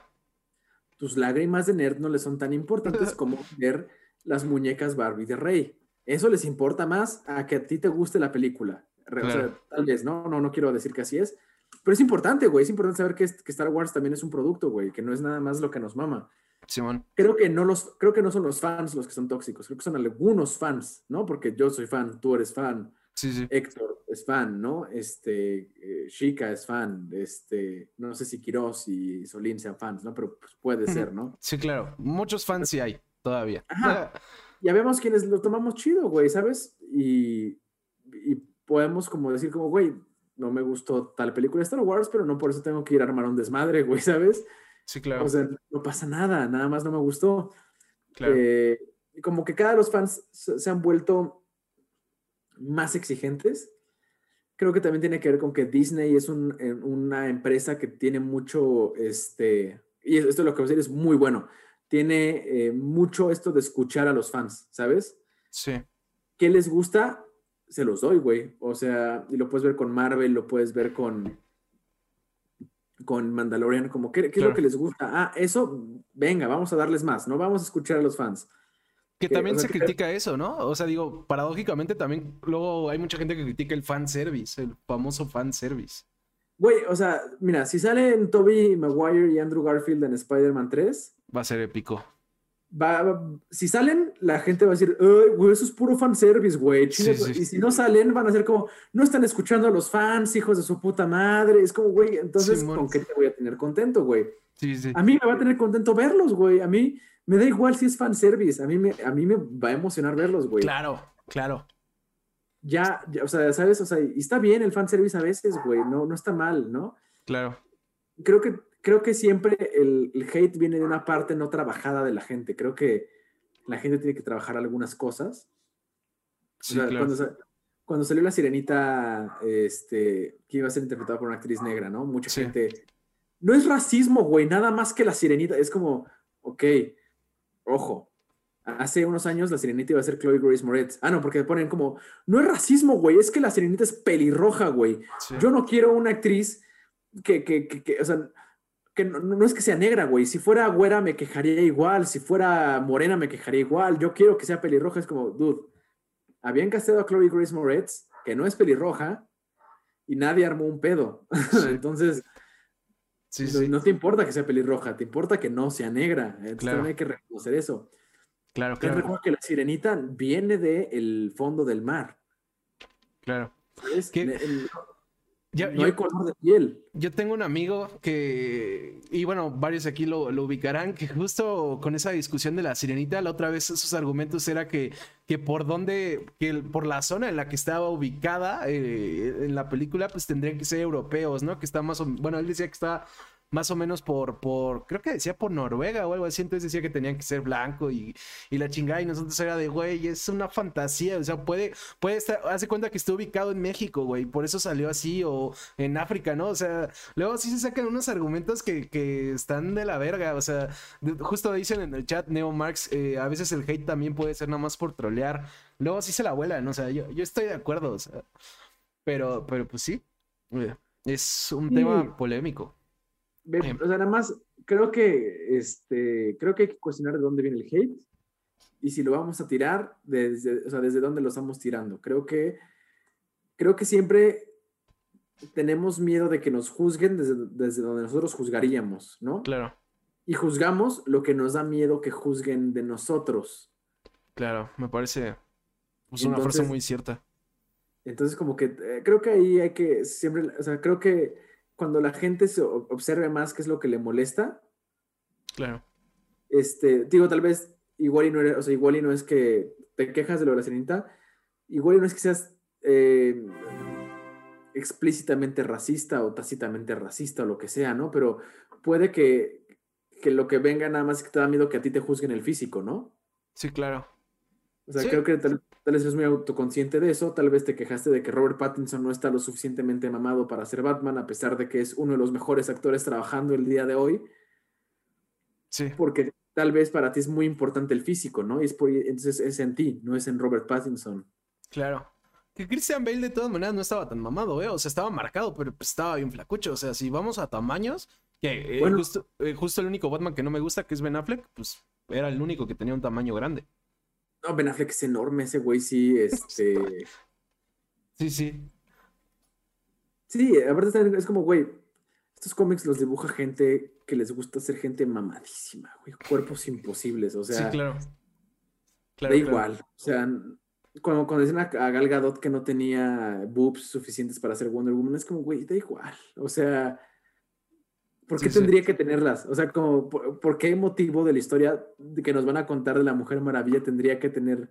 Tus lágrimas de nerd no les son tan importantes como ver las muñecas Barbie de Rey. Eso les importa más a que a ti te guste la película. O sea, tal vez, ¿no? No, no quiero decir que así es. Pero es importante, güey. Es importante saber que, es- que Star Wars también es un producto, güey. Que no es nada más lo que nos mama. Simón. Creo que, no los, creo que no son los fans los que son tóxicos. Creo que son algunos fans, ¿no? Porque yo soy fan, tú eres fan. Sí, sí. Héctor es fan, ¿no? Este, eh, Chica es fan, este, no sé si Quiroz y Solín sean fans, ¿no? Pero pues, puede ser, ¿no? Sí, claro. Muchos fans sí hay todavía. Ajá. Ya vemos quienes lo tomamos chido, güey, ¿sabes? Y, y podemos como decir como, güey, no me gustó tal película de Star Wars, pero no por eso tengo que ir a armar un desmadre, güey, ¿sabes? Sí, claro. O sea, no pasa nada, nada más no me gustó. Claro. Eh, como que cada los fans se han vuelto más exigentes. Creo que también tiene que ver con que Disney es un, una empresa que tiene mucho, este, y esto es lo que voy a decir, es muy bueno. Tiene eh, mucho esto de escuchar a los fans, ¿sabes? Sí. ¿Qué les gusta? Se los doy, güey. O sea, y lo puedes ver con Marvel, lo puedes ver con, con Mandalorian, como, ¿qué, qué es lo que les gusta? Ah, eso, venga, vamos a darles más, ¿no? Vamos a escuchar a los fans. Que también se critica eso, ¿no? O sea, digo, paradójicamente también luego hay mucha gente que critica el fan service, el famoso fan service. Güey, o sea, mira, si salen Toby Maguire y Andrew Garfield en Spider-Man 3, va a ser épico. Va, si salen, la gente va a decir, güey, eso es puro fan service, güey. Y si no salen, van a ser como, no están escuchando a los fans, hijos de su puta madre. Es como, güey, entonces, ¿con qué te voy a tener contento, güey? Sí, sí. A mí me va a tener contento verlos, güey. A mí, me da igual si es fanservice, a mí me, a mí me va a emocionar verlos, güey. Claro, claro. Ya, o sea, ¿sabes? O sea, y está bien el fanservice a veces, güey, no, no está mal, ¿no? Claro. Creo que, creo que siempre el, hate viene de una parte no trabajada de la gente. Creo que la gente tiene que trabajar algunas cosas. Sí, claro. cuando, cuando, salió la sirenita, este, que iba a ser interpretada por una actriz negra, ¿no? Mucha gente. No es racismo, güey, nada más que la sirenita. Es como, ok, Ojo, hace unos años la sirenita iba a ser Chloe Grace Moretz. Ah, no, porque ponen como, no es racismo, güey, es que la sirenita es pelirroja, güey. Yo no quiero una actriz que, que, que, o sea, que no, es que sea negra, güey. Si fuera güera me quejaría igual, si fuera morena me quejaría igual. Yo quiero que sea pelirroja, es como, dude, habían casteado a Chloe Grace Moretz, que no es pelirroja, y nadie armó un pedo. Entonces, Sí, No te importa que sea pelirroja, te importa que no sea negra. Entonces claro. hay que reconocer eso. Claro, claro. que la sirenita viene del fondo del mar. Claro. Es que no hay color de piel. Yo tengo un amigo que, y bueno, varios aquí lo, ubicarán, que justo con esa discusión de la sirenita, la otra vez sus argumentos era que, que por dónde, que por la zona en la que estaba ubicada eh, en la película, pues tendrían que ser europeos, ¿no? Que está más o bueno, él decía que está más o menos por, por, creo que decía por Noruega o algo así, entonces decía que tenían que ser blanco y, y la chingada y nosotros era de, güey, es una fantasía, o sea, puede, puede estar, hace cuenta que está ubicado en México, güey, por eso salió así, o en África, ¿no? O sea, luego sí se sacan unos argumentos que, que están de la verga, o sea, justo dicen en el chat, Neo Marx, eh, a veces el hate también puede ser nada más por trolear, luego sí se la vuelan, o sea, yo, yo estoy de acuerdo, o sea, pero, pero pues sí, eh, es un tema polémico. O sea, nada más creo que, este, creo que hay que cuestionar de dónde viene el hate y si lo vamos a tirar, desde, o sea, desde dónde lo estamos tirando. Creo que, creo que siempre tenemos miedo de que nos juzguen desde, desde donde nosotros juzgaríamos, ¿no? Claro. Y juzgamos lo que nos da miedo que juzguen de nosotros. Claro, me parece pues, una frase muy cierta. Entonces, como que eh, creo que ahí hay que siempre, o sea, creo que cuando la gente se observe más qué es lo que le molesta. Claro. Este, digo, tal vez igual y no, o sea, igual y no es que te quejas de lo de la sirenita, igual y no es que seas eh, explícitamente racista o tácitamente racista o lo que sea, ¿no? Pero puede que, que lo que venga nada más es que te da miedo que a ti te juzguen el físico, ¿no? Sí, claro. O sea, creo que tal, vez eres muy autoconsciente de eso, tal vez te quejaste de que Robert Pattinson no está lo suficientemente mamado para ser Batman, a pesar de que es uno de los mejores actores trabajando el día de hoy. Sí. Porque tal vez para ti es muy importante el físico, ¿no? Y es por, entonces es en ti, no es en Robert Pattinson. Claro. Que Christian Bale de todas maneras no estaba tan mamado, ¿eh? O sea, estaba marcado, pero pues, estaba bien flacucho. O sea, si vamos a tamaños, que eh, justo, eh, justo el único Batman que no me gusta, que es Ben Affleck, pues era el único que tenía un tamaño grande. No, Ben Affleck es enorme, ese güey sí, este. Sí, sí. Sí, aparte es como, güey, estos cómics los dibuja gente que les gusta ser gente mamadísima, güey, cuerpos imposibles, o sea. Sí, claro. da igual, o sea, cuando, cuando dicen a, Gal Gadot que no tenía boobs suficientes para ser Wonder Woman, es como, güey, da igual. O sea, ¿por qué tendría que tenerlas? O sea, como, ¿por, qué motivo de la historia que nos van a contar de la Mujer Maravilla tendría que tener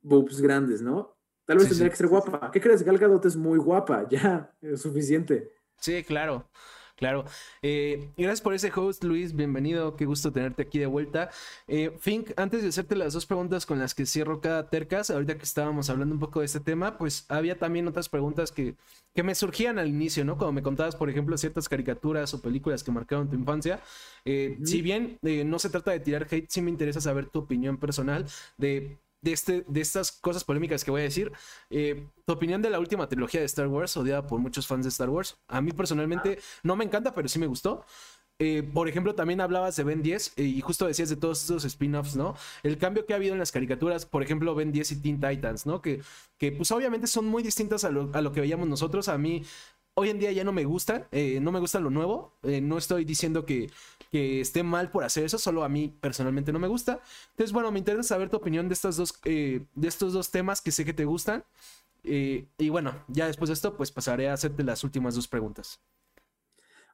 boobs grandes, no? Tal vez tendría que ser guapa. ¿Qué crees? Gal Gadot es muy guapa, ya, es suficiente. Sí, claro. Claro. Eh, gracias por ese host, Luis. Bienvenido. Qué gusto tenerte aquí de vuelta. Eh, Fink, antes de hacerte las dos preguntas con las que cierro cada tercas, ahorita que estábamos hablando un poco de este tema, pues había también otras preguntas que, que me surgían al inicio, ¿no? Cuando me contabas, por ejemplo, ciertas caricaturas o películas que marcaron tu infancia. Eh, si bien no se trata de tirar hate, sí me interesa saber tu opinión personal de de, este, de estas cosas polémicas que voy a decir. Eh, tu opinión de la última trilogía de Star Wars, odiada por muchos fans de Star Wars. A mí personalmente no me encanta, pero sí me gustó. Eh, por ejemplo, también hablabas de Ben 10 eh, y justo decías de todos esos spin-offs, ¿no? El cambio que ha habido en las caricaturas, por ejemplo, Ben 10 y Teen Titans, ¿no? Que, que pues obviamente son muy distintas a lo, a lo que veíamos nosotros. A mí hoy en día ya no me gusta, eh, no me gusta lo nuevo. Eh, no estoy diciendo que, esté mal por hacer eso, solo a mí personalmente no me gusta. Entonces, bueno, me interesa saber tu opinión de, estas dos, eh, de estos dos temas que sé que te gustan. y bueno, ya después de esto, pues pasaré a hacerte las últimas dos preguntas.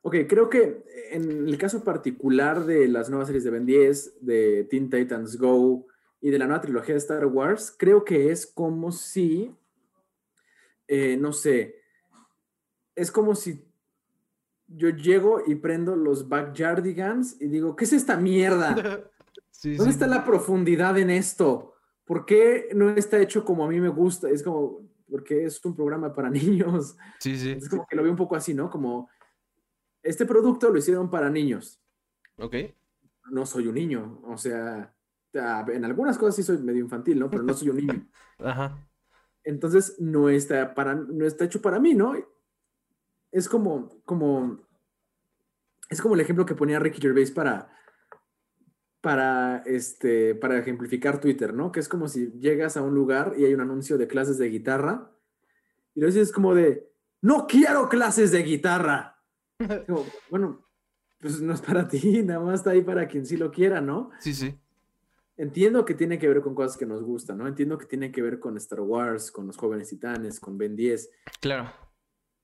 Ok, creo que en el caso particular de las nuevas series de Ben 10, de Teen Titans Go y de la nueva trilogía de Star Wars, creo que es como si, no sé, es como si yo llego y prendo los Backyardigans y digo, ¿qué es esta mierda? ¿Dónde está la profundidad en esto? ¿Por qué no está hecho como a mí me gusta? Es como, porque es un programa para niños. Sí, sí. Es como que lo veo un poco así, ¿no? Como, este producto lo hicieron para niños. Ok. No soy un niño, o sea, en algunas cosas sí soy medio infantil, ¿no? Pero no soy un niño. Ajá. Entonces no está, para, no está hecho para mí, ¿no? Es como, como, es como el ejemplo que ponía Ricky Gervais para, para, este, para ejemplificar Twitter, ¿no? Que es como si llegas a un lugar y hay un anuncio de clases de guitarra y lo dices como de, no quiero clases de guitarra. bueno, pues no es para ti, nada más está ahí para quien sí lo quiera, ¿no? Sí, sí. Entiendo que tiene que ver con cosas que nos gustan, ¿no? Entiendo que tiene que ver con Star Wars, con los jóvenes titanes, con Ben 10. Claro.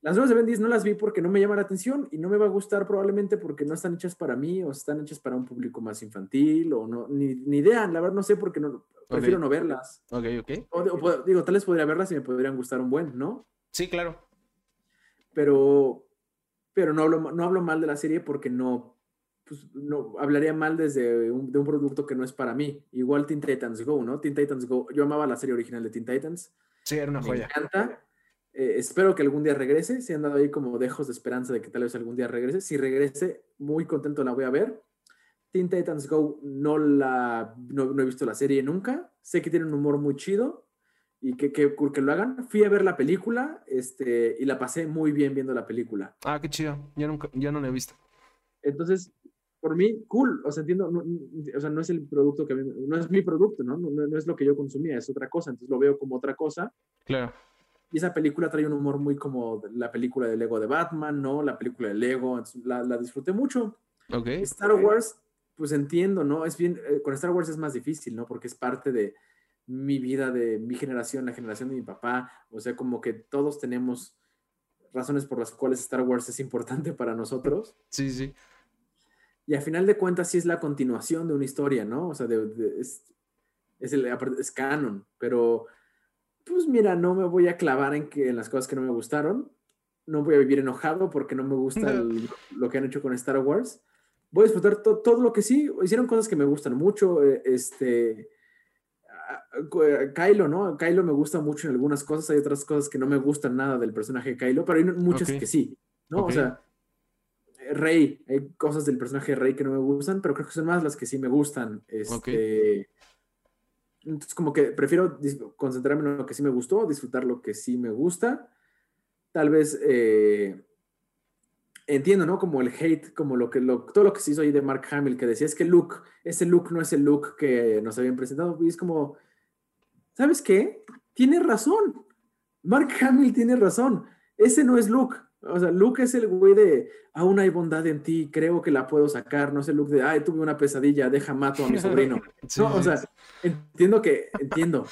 Las nuevas de Ben 10 no las vi porque no me llama la atención y no me va a gustar probablemente porque no están hechas para mí o están hechas para un público más infantil o no, ni, ni idea, la verdad no sé porque no, prefiero no verlas. Ok, ok. O, digo, tal vez podría verlas y me podrían gustar un buen, ¿no? Sí, claro. Pero, pero no, hablo, no hablo mal de la serie porque no, pues, no hablaría mal desde un, de un producto que no es para mí. Igual Teen Titans Go, ¿no? Teen Titans Go, yo amaba la serie original de Teen Titans. Sí, era una joya. Me encanta eh, espero que algún día regrese. Si han dado ahí como dejos de esperanza de que tal vez algún día regrese. Si regrese, muy contento la voy a ver. Teen Titans Go no la no, he visto la serie nunca. Sé que tiene un humor muy chido y que, que, que, lo hagan. Fui a ver la película este, y la pasé muy bien viendo la película. Ah, qué chido. Ya, nunca, ya no la he visto. Entonces, por mí, cool. O sea, entiendo, no, o sea, no es el producto que a mí, no es mi producto, ¿no? ¿no? No es lo que yo consumía, es otra cosa. Entonces lo veo como otra cosa. Claro. Y esa película trae un humor muy como la película de Lego de Batman, ¿no? La película de Lego, la, la disfruté mucho. Okay. Star Wars, pues entiendo, ¿no? Es bien, eh, con Star Wars es más difícil, ¿no? Porque es parte de mi vida, de mi generación, la generación de mi papá. O sea, como que todos tenemos razones por las cuales Star Wars es importante para nosotros. Sí, sí. Y a final de cuentas sí es la continuación de una historia, ¿no? O sea, es, es, el, es canon, pero pues mira, no me voy a clavar en, que, en las cosas que no me gustaron. No voy a vivir enojado porque no me gusta lo que han hecho con Star Wars. Voy a disfrutar todo lo que sí. Hicieron cosas que me gustan mucho. Eh, este. Kylo, ¿no? Kylo me gusta mucho en algunas cosas. Hay otras cosas que no me gustan nada del personaje de Kylo, pero hay muchas que sí, ¿no? O sea, Rey, hay cosas del personaje de Rey que no me gustan, pero creo que son más las que sí me gustan. Este. Entonces, como que prefiero concentrarme en lo que sí me gustó, disfrutar lo que sí me gusta. Tal vez eh, entiendo, ¿no? Como el hate, como lo que todo lo que se hizo ahí de Mark Hamill, que decía es que look, ese look no es el look que nos habían presentado. Y es como, ¿sabes qué? Tiene razón. Mark Hamill tiene razón. Ese no es Luke. O sea, Luke es el güey de, aún hay bondad en ti, creo que la puedo sacar, no es el Luke de, ay, tuve una pesadilla, deja mato a mi sobrino. no, o sea, entiendo que, entiendo.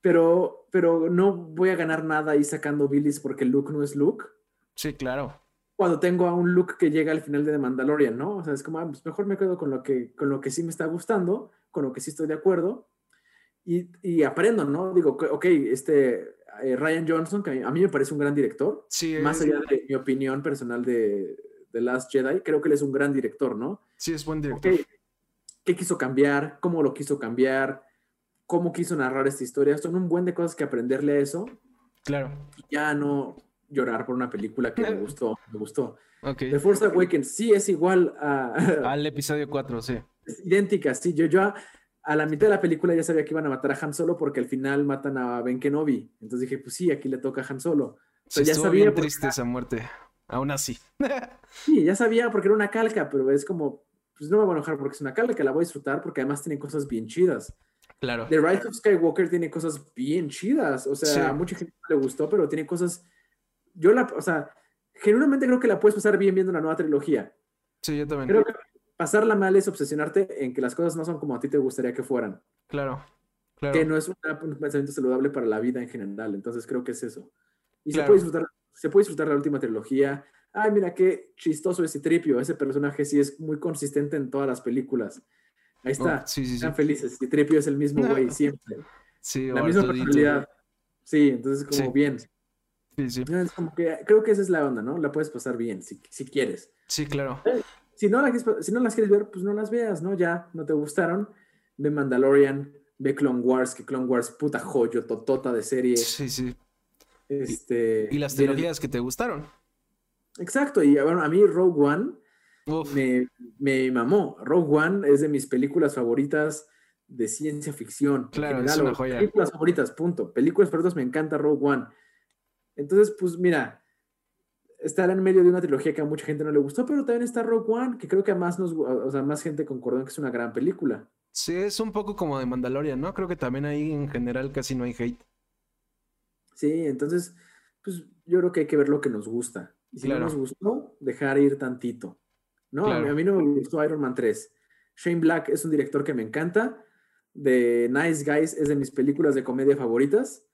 pero, pero no voy a ganar nada ahí sacando Billys porque Luke no es Luke. Sí, claro. Cuando tengo a un Luke que llega al final de The Mandalorian, ¿no? O sea, es como, ah, pues mejor me quedo con lo, que, con lo que sí me está gustando, con lo que sí estoy de acuerdo, y, y aprendo, ¿no? Digo, ok, este eh, Ryan Johnson, que a mí, me parece un gran director, sí, más allá de mi opinión personal de The Last Jedi, creo que él es un gran director, ¿no? Sí, es buen director. ¿Qué quiso cambiar? ¿Cómo lo quiso cambiar? ¿Cómo quiso narrar esta historia? Son un buen de cosas que aprenderle a eso. Claro. ya no llorar por una película que me gustó, me gustó. Okay. The Force Awakens sí es igual a... Al episodio 4, sí. Es idéntica, sí. Yo ya a la mitad de la película ya sabía que iban a matar a Han Solo porque al final matan a Ben Kenobi. Entonces dije, pues sí, aquí le toca a Han Solo. Sí, ya sabía bien triste esa muerte. Aún así. sí, ya sabía porque era una calca, pero es como, pues no me voy a enojar porque es una calca, la voy a disfrutar porque además tiene cosas bien chidas. Claro. The Rise of Skywalker tiene cosas bien chidas. O sea, a mucha gente le gustó, pero tiene cosas. Yo la, o sea, genuinamente creo que la puedes pasar bien viendo una nueva trilogía. Sí, yo también. Creo que pasarla mal es obsesionarte en que las cosas no son como a ti te gustaría que fueran. Claro. claro. Que no es un pensamiento saludable para la vida en general. Entonces creo que es eso. Y se, puede disfrutar, se puede disfrutar la última trilogía. Ay, mira qué chistoso ese tripio. Ese personaje sí es muy consistente en todas las películas. Ahí está. Oh, sí, sí, Están felices. Tripio es el mismo güey siempre. Sí, la misma personalidad. Sí, entonces como bien. Sí, sí. Es como que creo que esa es la onda, ¿no? La puedes pasar bien si, si quieres. Sí, claro. Eh, si no, si no las quieres ver, pues no las veas, ¿no? Ya no te gustaron. Ve Mandalorian, ve Clone Wars, que Clone Wars, puta joyo, totota de serie. Sí, sí. Este, y, las trilogías que te gustaron. Exacto, y bueno, a mí Rogue One me, me, mamó. Rogue One es de mis películas favoritas de ciencia ficción. Claro, es una joya. Películas favoritas, punto. Películas favoritas, me encanta Rogue One. Entonces, pues mira, estar en medio de una trilogía que a mucha gente no le gustó, pero también está Rogue One, que creo que a más, nos, o sea, más gente concordó en que es una gran película. Sí, es un poco como de Mandalorian, ¿no? Creo que también ahí en general casi no hay hate. Sí, entonces, pues yo creo que hay que ver lo que nos gusta. Y si no nos gustó, dejar ir tantito. No, a, mí, no me gustó Iron Man 3. Shane Black es un director que me encanta. The Nice Guys es de mis películas de comedia favoritas.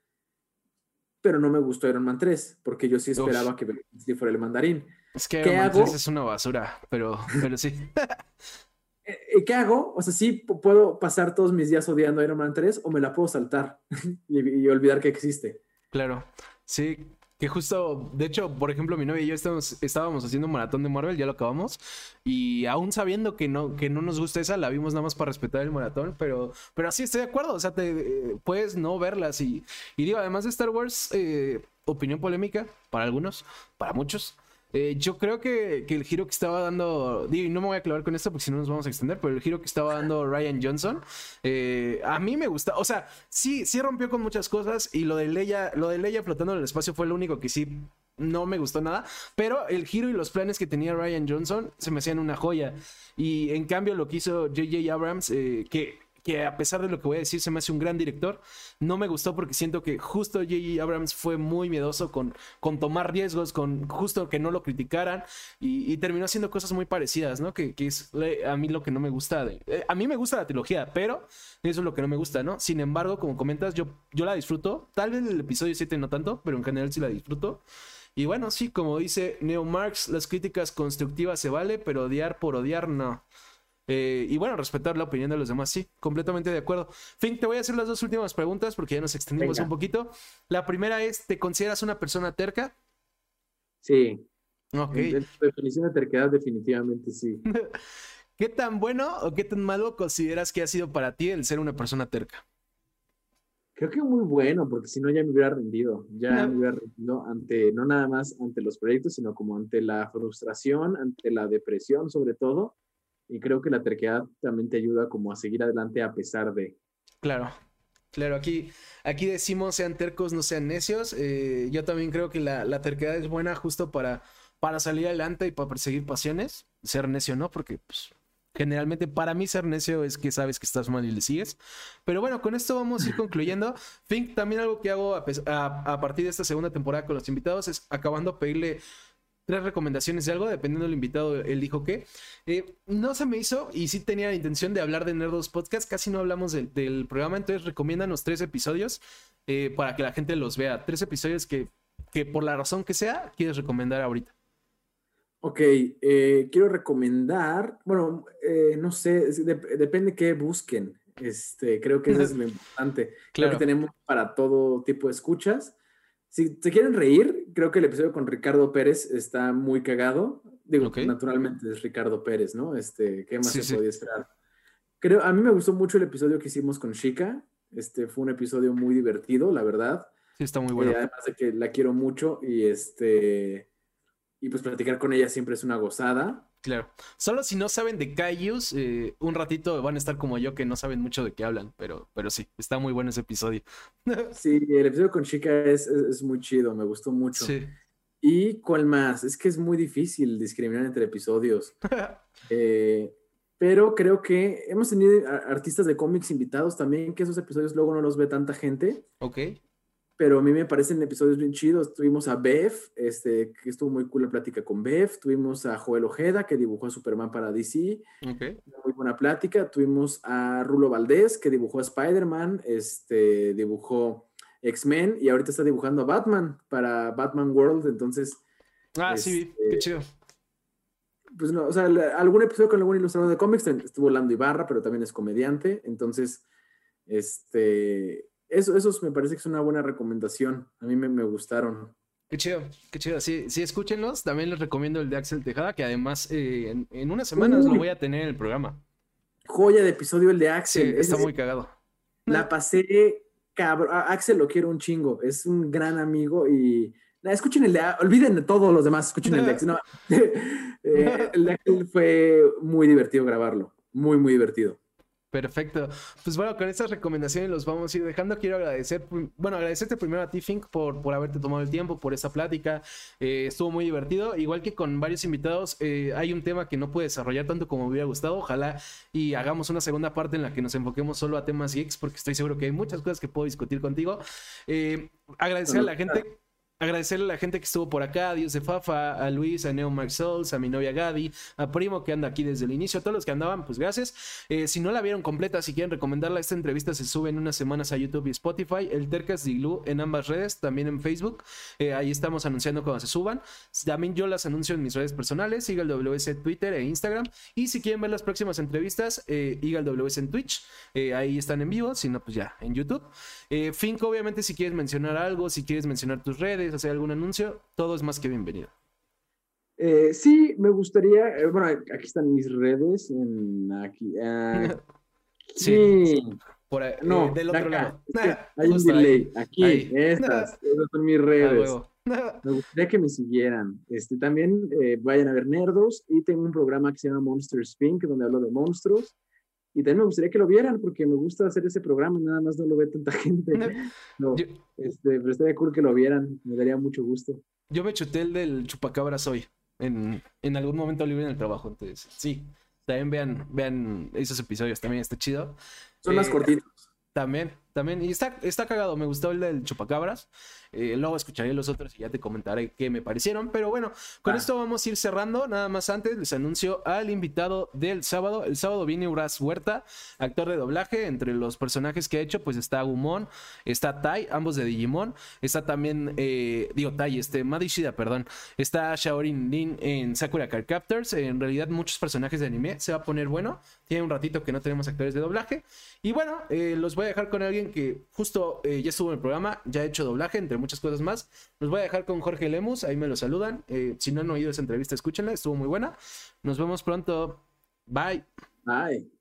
Pero no me gustó Iron Man 3, porque yo sí esperaba que que fuera el mandarín. Es que Iron Man 3 es una basura, pero, pero sí. Eh, eh, ¿Qué hago? O sea, sí puedo pasar todos mis días odiando Iron Man 3 o me la puedo saltar y olvidar que existe. Claro, sí, que justo, de hecho, por ejemplo, mi novia y yo estábamos, haciendo un maratón de Marvel, ya lo acabamos. Y aún sabiendo que no, que no nos gusta esa, la vimos nada más para respetar el maratón. Pero, pero sí estoy de acuerdo. O sea, te, eh, puedes no verlas. Y, y digo, además de Star Wars, eh, opinión polémica para algunos, para muchos. Eh, yo creo que, el giro que estaba dando, digo, no me voy a clavar con esto porque si no nos vamos a extender, pero el giro que estaba dando Ryan Johnson, eh, a mí me gusta, o sea, sí, sí rompió con muchas cosas y lo de Leia, lo de Leia flotando en el espacio fue lo único que sí no me gustó nada, pero el giro y los planes que tenía Ryan Johnson se me hacían una joya. Y en cambio lo que hizo JJ Abrams, eh, que que a pesar de lo que voy a decir, se me hace un gran director. No me gustó porque siento que justo J.J. Abrams fue muy miedoso con, con tomar riesgos, con justo que no lo criticaran y, terminó haciendo cosas muy parecidas, ¿no? Que, es a mí lo que no me gusta. De, eh, a mí me gusta la trilogía, pero eso es lo que no me gusta, ¿no? Sin embargo, como comentas, yo, yo la disfruto. Tal vez el episodio 7 no tanto, pero en general sí la disfruto. Y bueno, sí, como dice Neo Marx, las críticas constructivas se vale, pero odiar por odiar no. Eh, y bueno, respetar la opinión de los demás, sí, completamente de acuerdo. Fin, te voy a hacer las dos últimas preguntas porque ya nos extendimos un poquito. La primera es, ¿te consideras una persona terca? Sí. Ok. definición de terquedad definitivamente sí. ¿Qué tan bueno o qué tan malo consideras que ha sido para ti el ser una persona terca? Creo que muy bueno, porque si no ya me hubiera rendido, ya me hubiera rendido ante, no nada más ante los proyectos, sino como ante la frustración, ante la depresión sobre todo, y creo que la terquedad también te ayuda como a seguir adelante a pesar de. Claro, claro, aquí, aquí decimos sean tercos, no sean necios. Eh, yo también creo que la, la, terquedad es buena justo para, para salir adelante y para perseguir pasiones. Ser necio no, porque pues, generalmente para mí ser necio es que sabes que estás mal y le sigues. Pero bueno, con esto vamos a ir concluyendo. Fink, también algo que hago a, a, partir de esta segunda temporada con los invitados es acabando a pedirle tres recomendaciones de algo, dependiendo del invitado, él dijo que. Eh, no se me hizo y sí tenía la intención de hablar de Nerdos Podcast, casi no hablamos del programa, entonces recomiéndanos tres episodios eh, para que la gente los vea. Tres episodios que, que por la razón que sea, quieres recomendar ahorita. Ok, eh, quiero recomendar, bueno, no sé, depende qué busquen. Este, creo que eso es lo importante. Creo que tenemos para todo tipo de escuchas. Si te quieren reír, creo que el episodio con Ricardo Pérez está muy cagado. Digo, naturalmente es Ricardo Pérez, ¿no? Este, ¿qué más se podía esperar? Creo, a mí me gustó mucho el episodio que hicimos con Chica. Este fue un episodio muy divertido, la verdad. Sí, está muy bueno. Eh, además de que la quiero mucho y este y pues platicar con ella siempre es una gozada. Claro. Solo si no saben de Kaijus, eh, un ratito van a estar como yo que no saben mucho de qué hablan, pero, pero sí, está muy bueno ese episodio. sí, el episodio con Chica es, muy chido, me gustó mucho. Sí. ¿Y cuál más? Es que es muy difícil discriminar entre episodios. Eh, pero creo que hemos tenido artistas de cómics invitados también, que esos episodios luego no los ve tanta gente. Ok pero a mí me parecen episodios bien chidos. Tuvimos a Bev, este, que estuvo muy cool la plática con Bev. Tuvimos a Joel Ojeda, que dibujó a Superman para DC. Okay. Muy buena plática. Tuvimos a Rulo Valdés, que dibujó a Spider-Man, este, dibujó X-Men y ahorita está dibujando a Batman para Batman World. Entonces. Ah, sí, qué este, chido. Pues no, o sea, algún episodio con algún ilustrador de cómics estuvo Lando Ibarra, pero también es comediante. Entonces, este eso, esos me parece que es una buena recomendación. A mí me, gustaron. Qué chido, qué chido. Sí, sí, escúchenlos. También les recomiendo el de Axel Tejada, que además eh, en, unas semanas lo voy a tener en el programa. Joya de episodio el de Axel. está muy cagado. La pasé cabrón. Axel lo quiero un chingo. Es un gran amigo y. escuchen el de olviden todos los demás, escuchen el de Axel. No. Eh, el de Axel fue muy divertido grabarlo. Muy, muy divertido. Perfecto. Pues bueno, con estas recomendaciones los vamos a ir dejando. Quiero agradecer, bueno, agradecerte primero a ti, Fink, por, por haberte tomado el tiempo, por esta plática. Eh, estuvo muy divertido. Igual que con varios invitados, eh, hay un tema que no puede desarrollar tanto como me hubiera gustado. Ojalá y hagamos una segunda parte en la que nos enfoquemos solo a temas geeks, porque estoy seguro que hay muchas cosas que puedo discutir contigo. Eh, agradecer a la gente agradecerle a la gente que estuvo por acá, a Dios de Fafa, a Luis, a Neo Mark Souls, a mi novia Gaby, a Primo que anda aquí desde el inicio, a todos los que andaban, pues gracias. Eh, si no la vieron completa, si quieren recomendarla, esta entrevista se sube en unas semanas a YouTube y Spotify, el Tercas Diglu en ambas redes, también en Facebook. Eh, ahí estamos anunciando cuando se suban. También yo las anuncio en mis redes personales, siga el WS Twitter e Instagram. Y si quieren ver las próximas entrevistas, eh, el WS en Twitch. Eh, ahí están en vivo, si no, pues ya en YouTube. Fink, obviamente, si quieres mencionar algo, si quieres mencionar tus redes hacer algún anuncio, todo es más que bienvenido. Eh, sí, me gustaría, eh, bueno, aquí están mis redes, en aquí. Ah, sí. Por ahí, no, eh, del otro lado. hay un delay. Aquí, estas, son mis redes. me gustaría que me siguieran. Este, también vayan a ver Nerdos y tengo un programa que se llama Monster Spink, donde hablo de monstruos. Y también me gustaría que lo vieran porque me gusta hacer ese programa, nada más no lo ve tanta gente. No, este, pero estaría cool que lo vieran, me daría mucho gusto. Yo me chuté el del chupacabras hoy, en, en algún momento libre en el trabajo, entonces sí, también vean, vean esos episodios, también está chido. Son más eh, cortitos. También, también. Y está, está cagado. Me gustó el del chupacabras. Eh, luego escucharé los otros y ya te comentaré qué me parecieron. Pero bueno, con esto vamos a ir cerrando. Nada más antes les anuncio al invitado del sábado. El sábado viene Uras Huerta, actor de doblaje. Entre los personajes que ha hecho, pues está Gumon, está Tai, ambos de Digimon. Está también, eh, digo, Tai, este, Madishida, perdón. Está Shaorin Lin en Sakura Card Captors. En realidad, muchos personajes de anime. Se va a poner bueno. Tiene un ratito que no tenemos actores de doblaje. Y bueno, eh, los voy a dejar con que justo eh, ya estuvo en el programa, ya ha hecho doblaje, entre muchas cosas más. Los voy a dejar con Jorge Lemus, ahí me lo saludan. Eh, si no han oído esa entrevista, escúchenla, estuvo muy buena. Nos vemos pronto. Bye. Bye.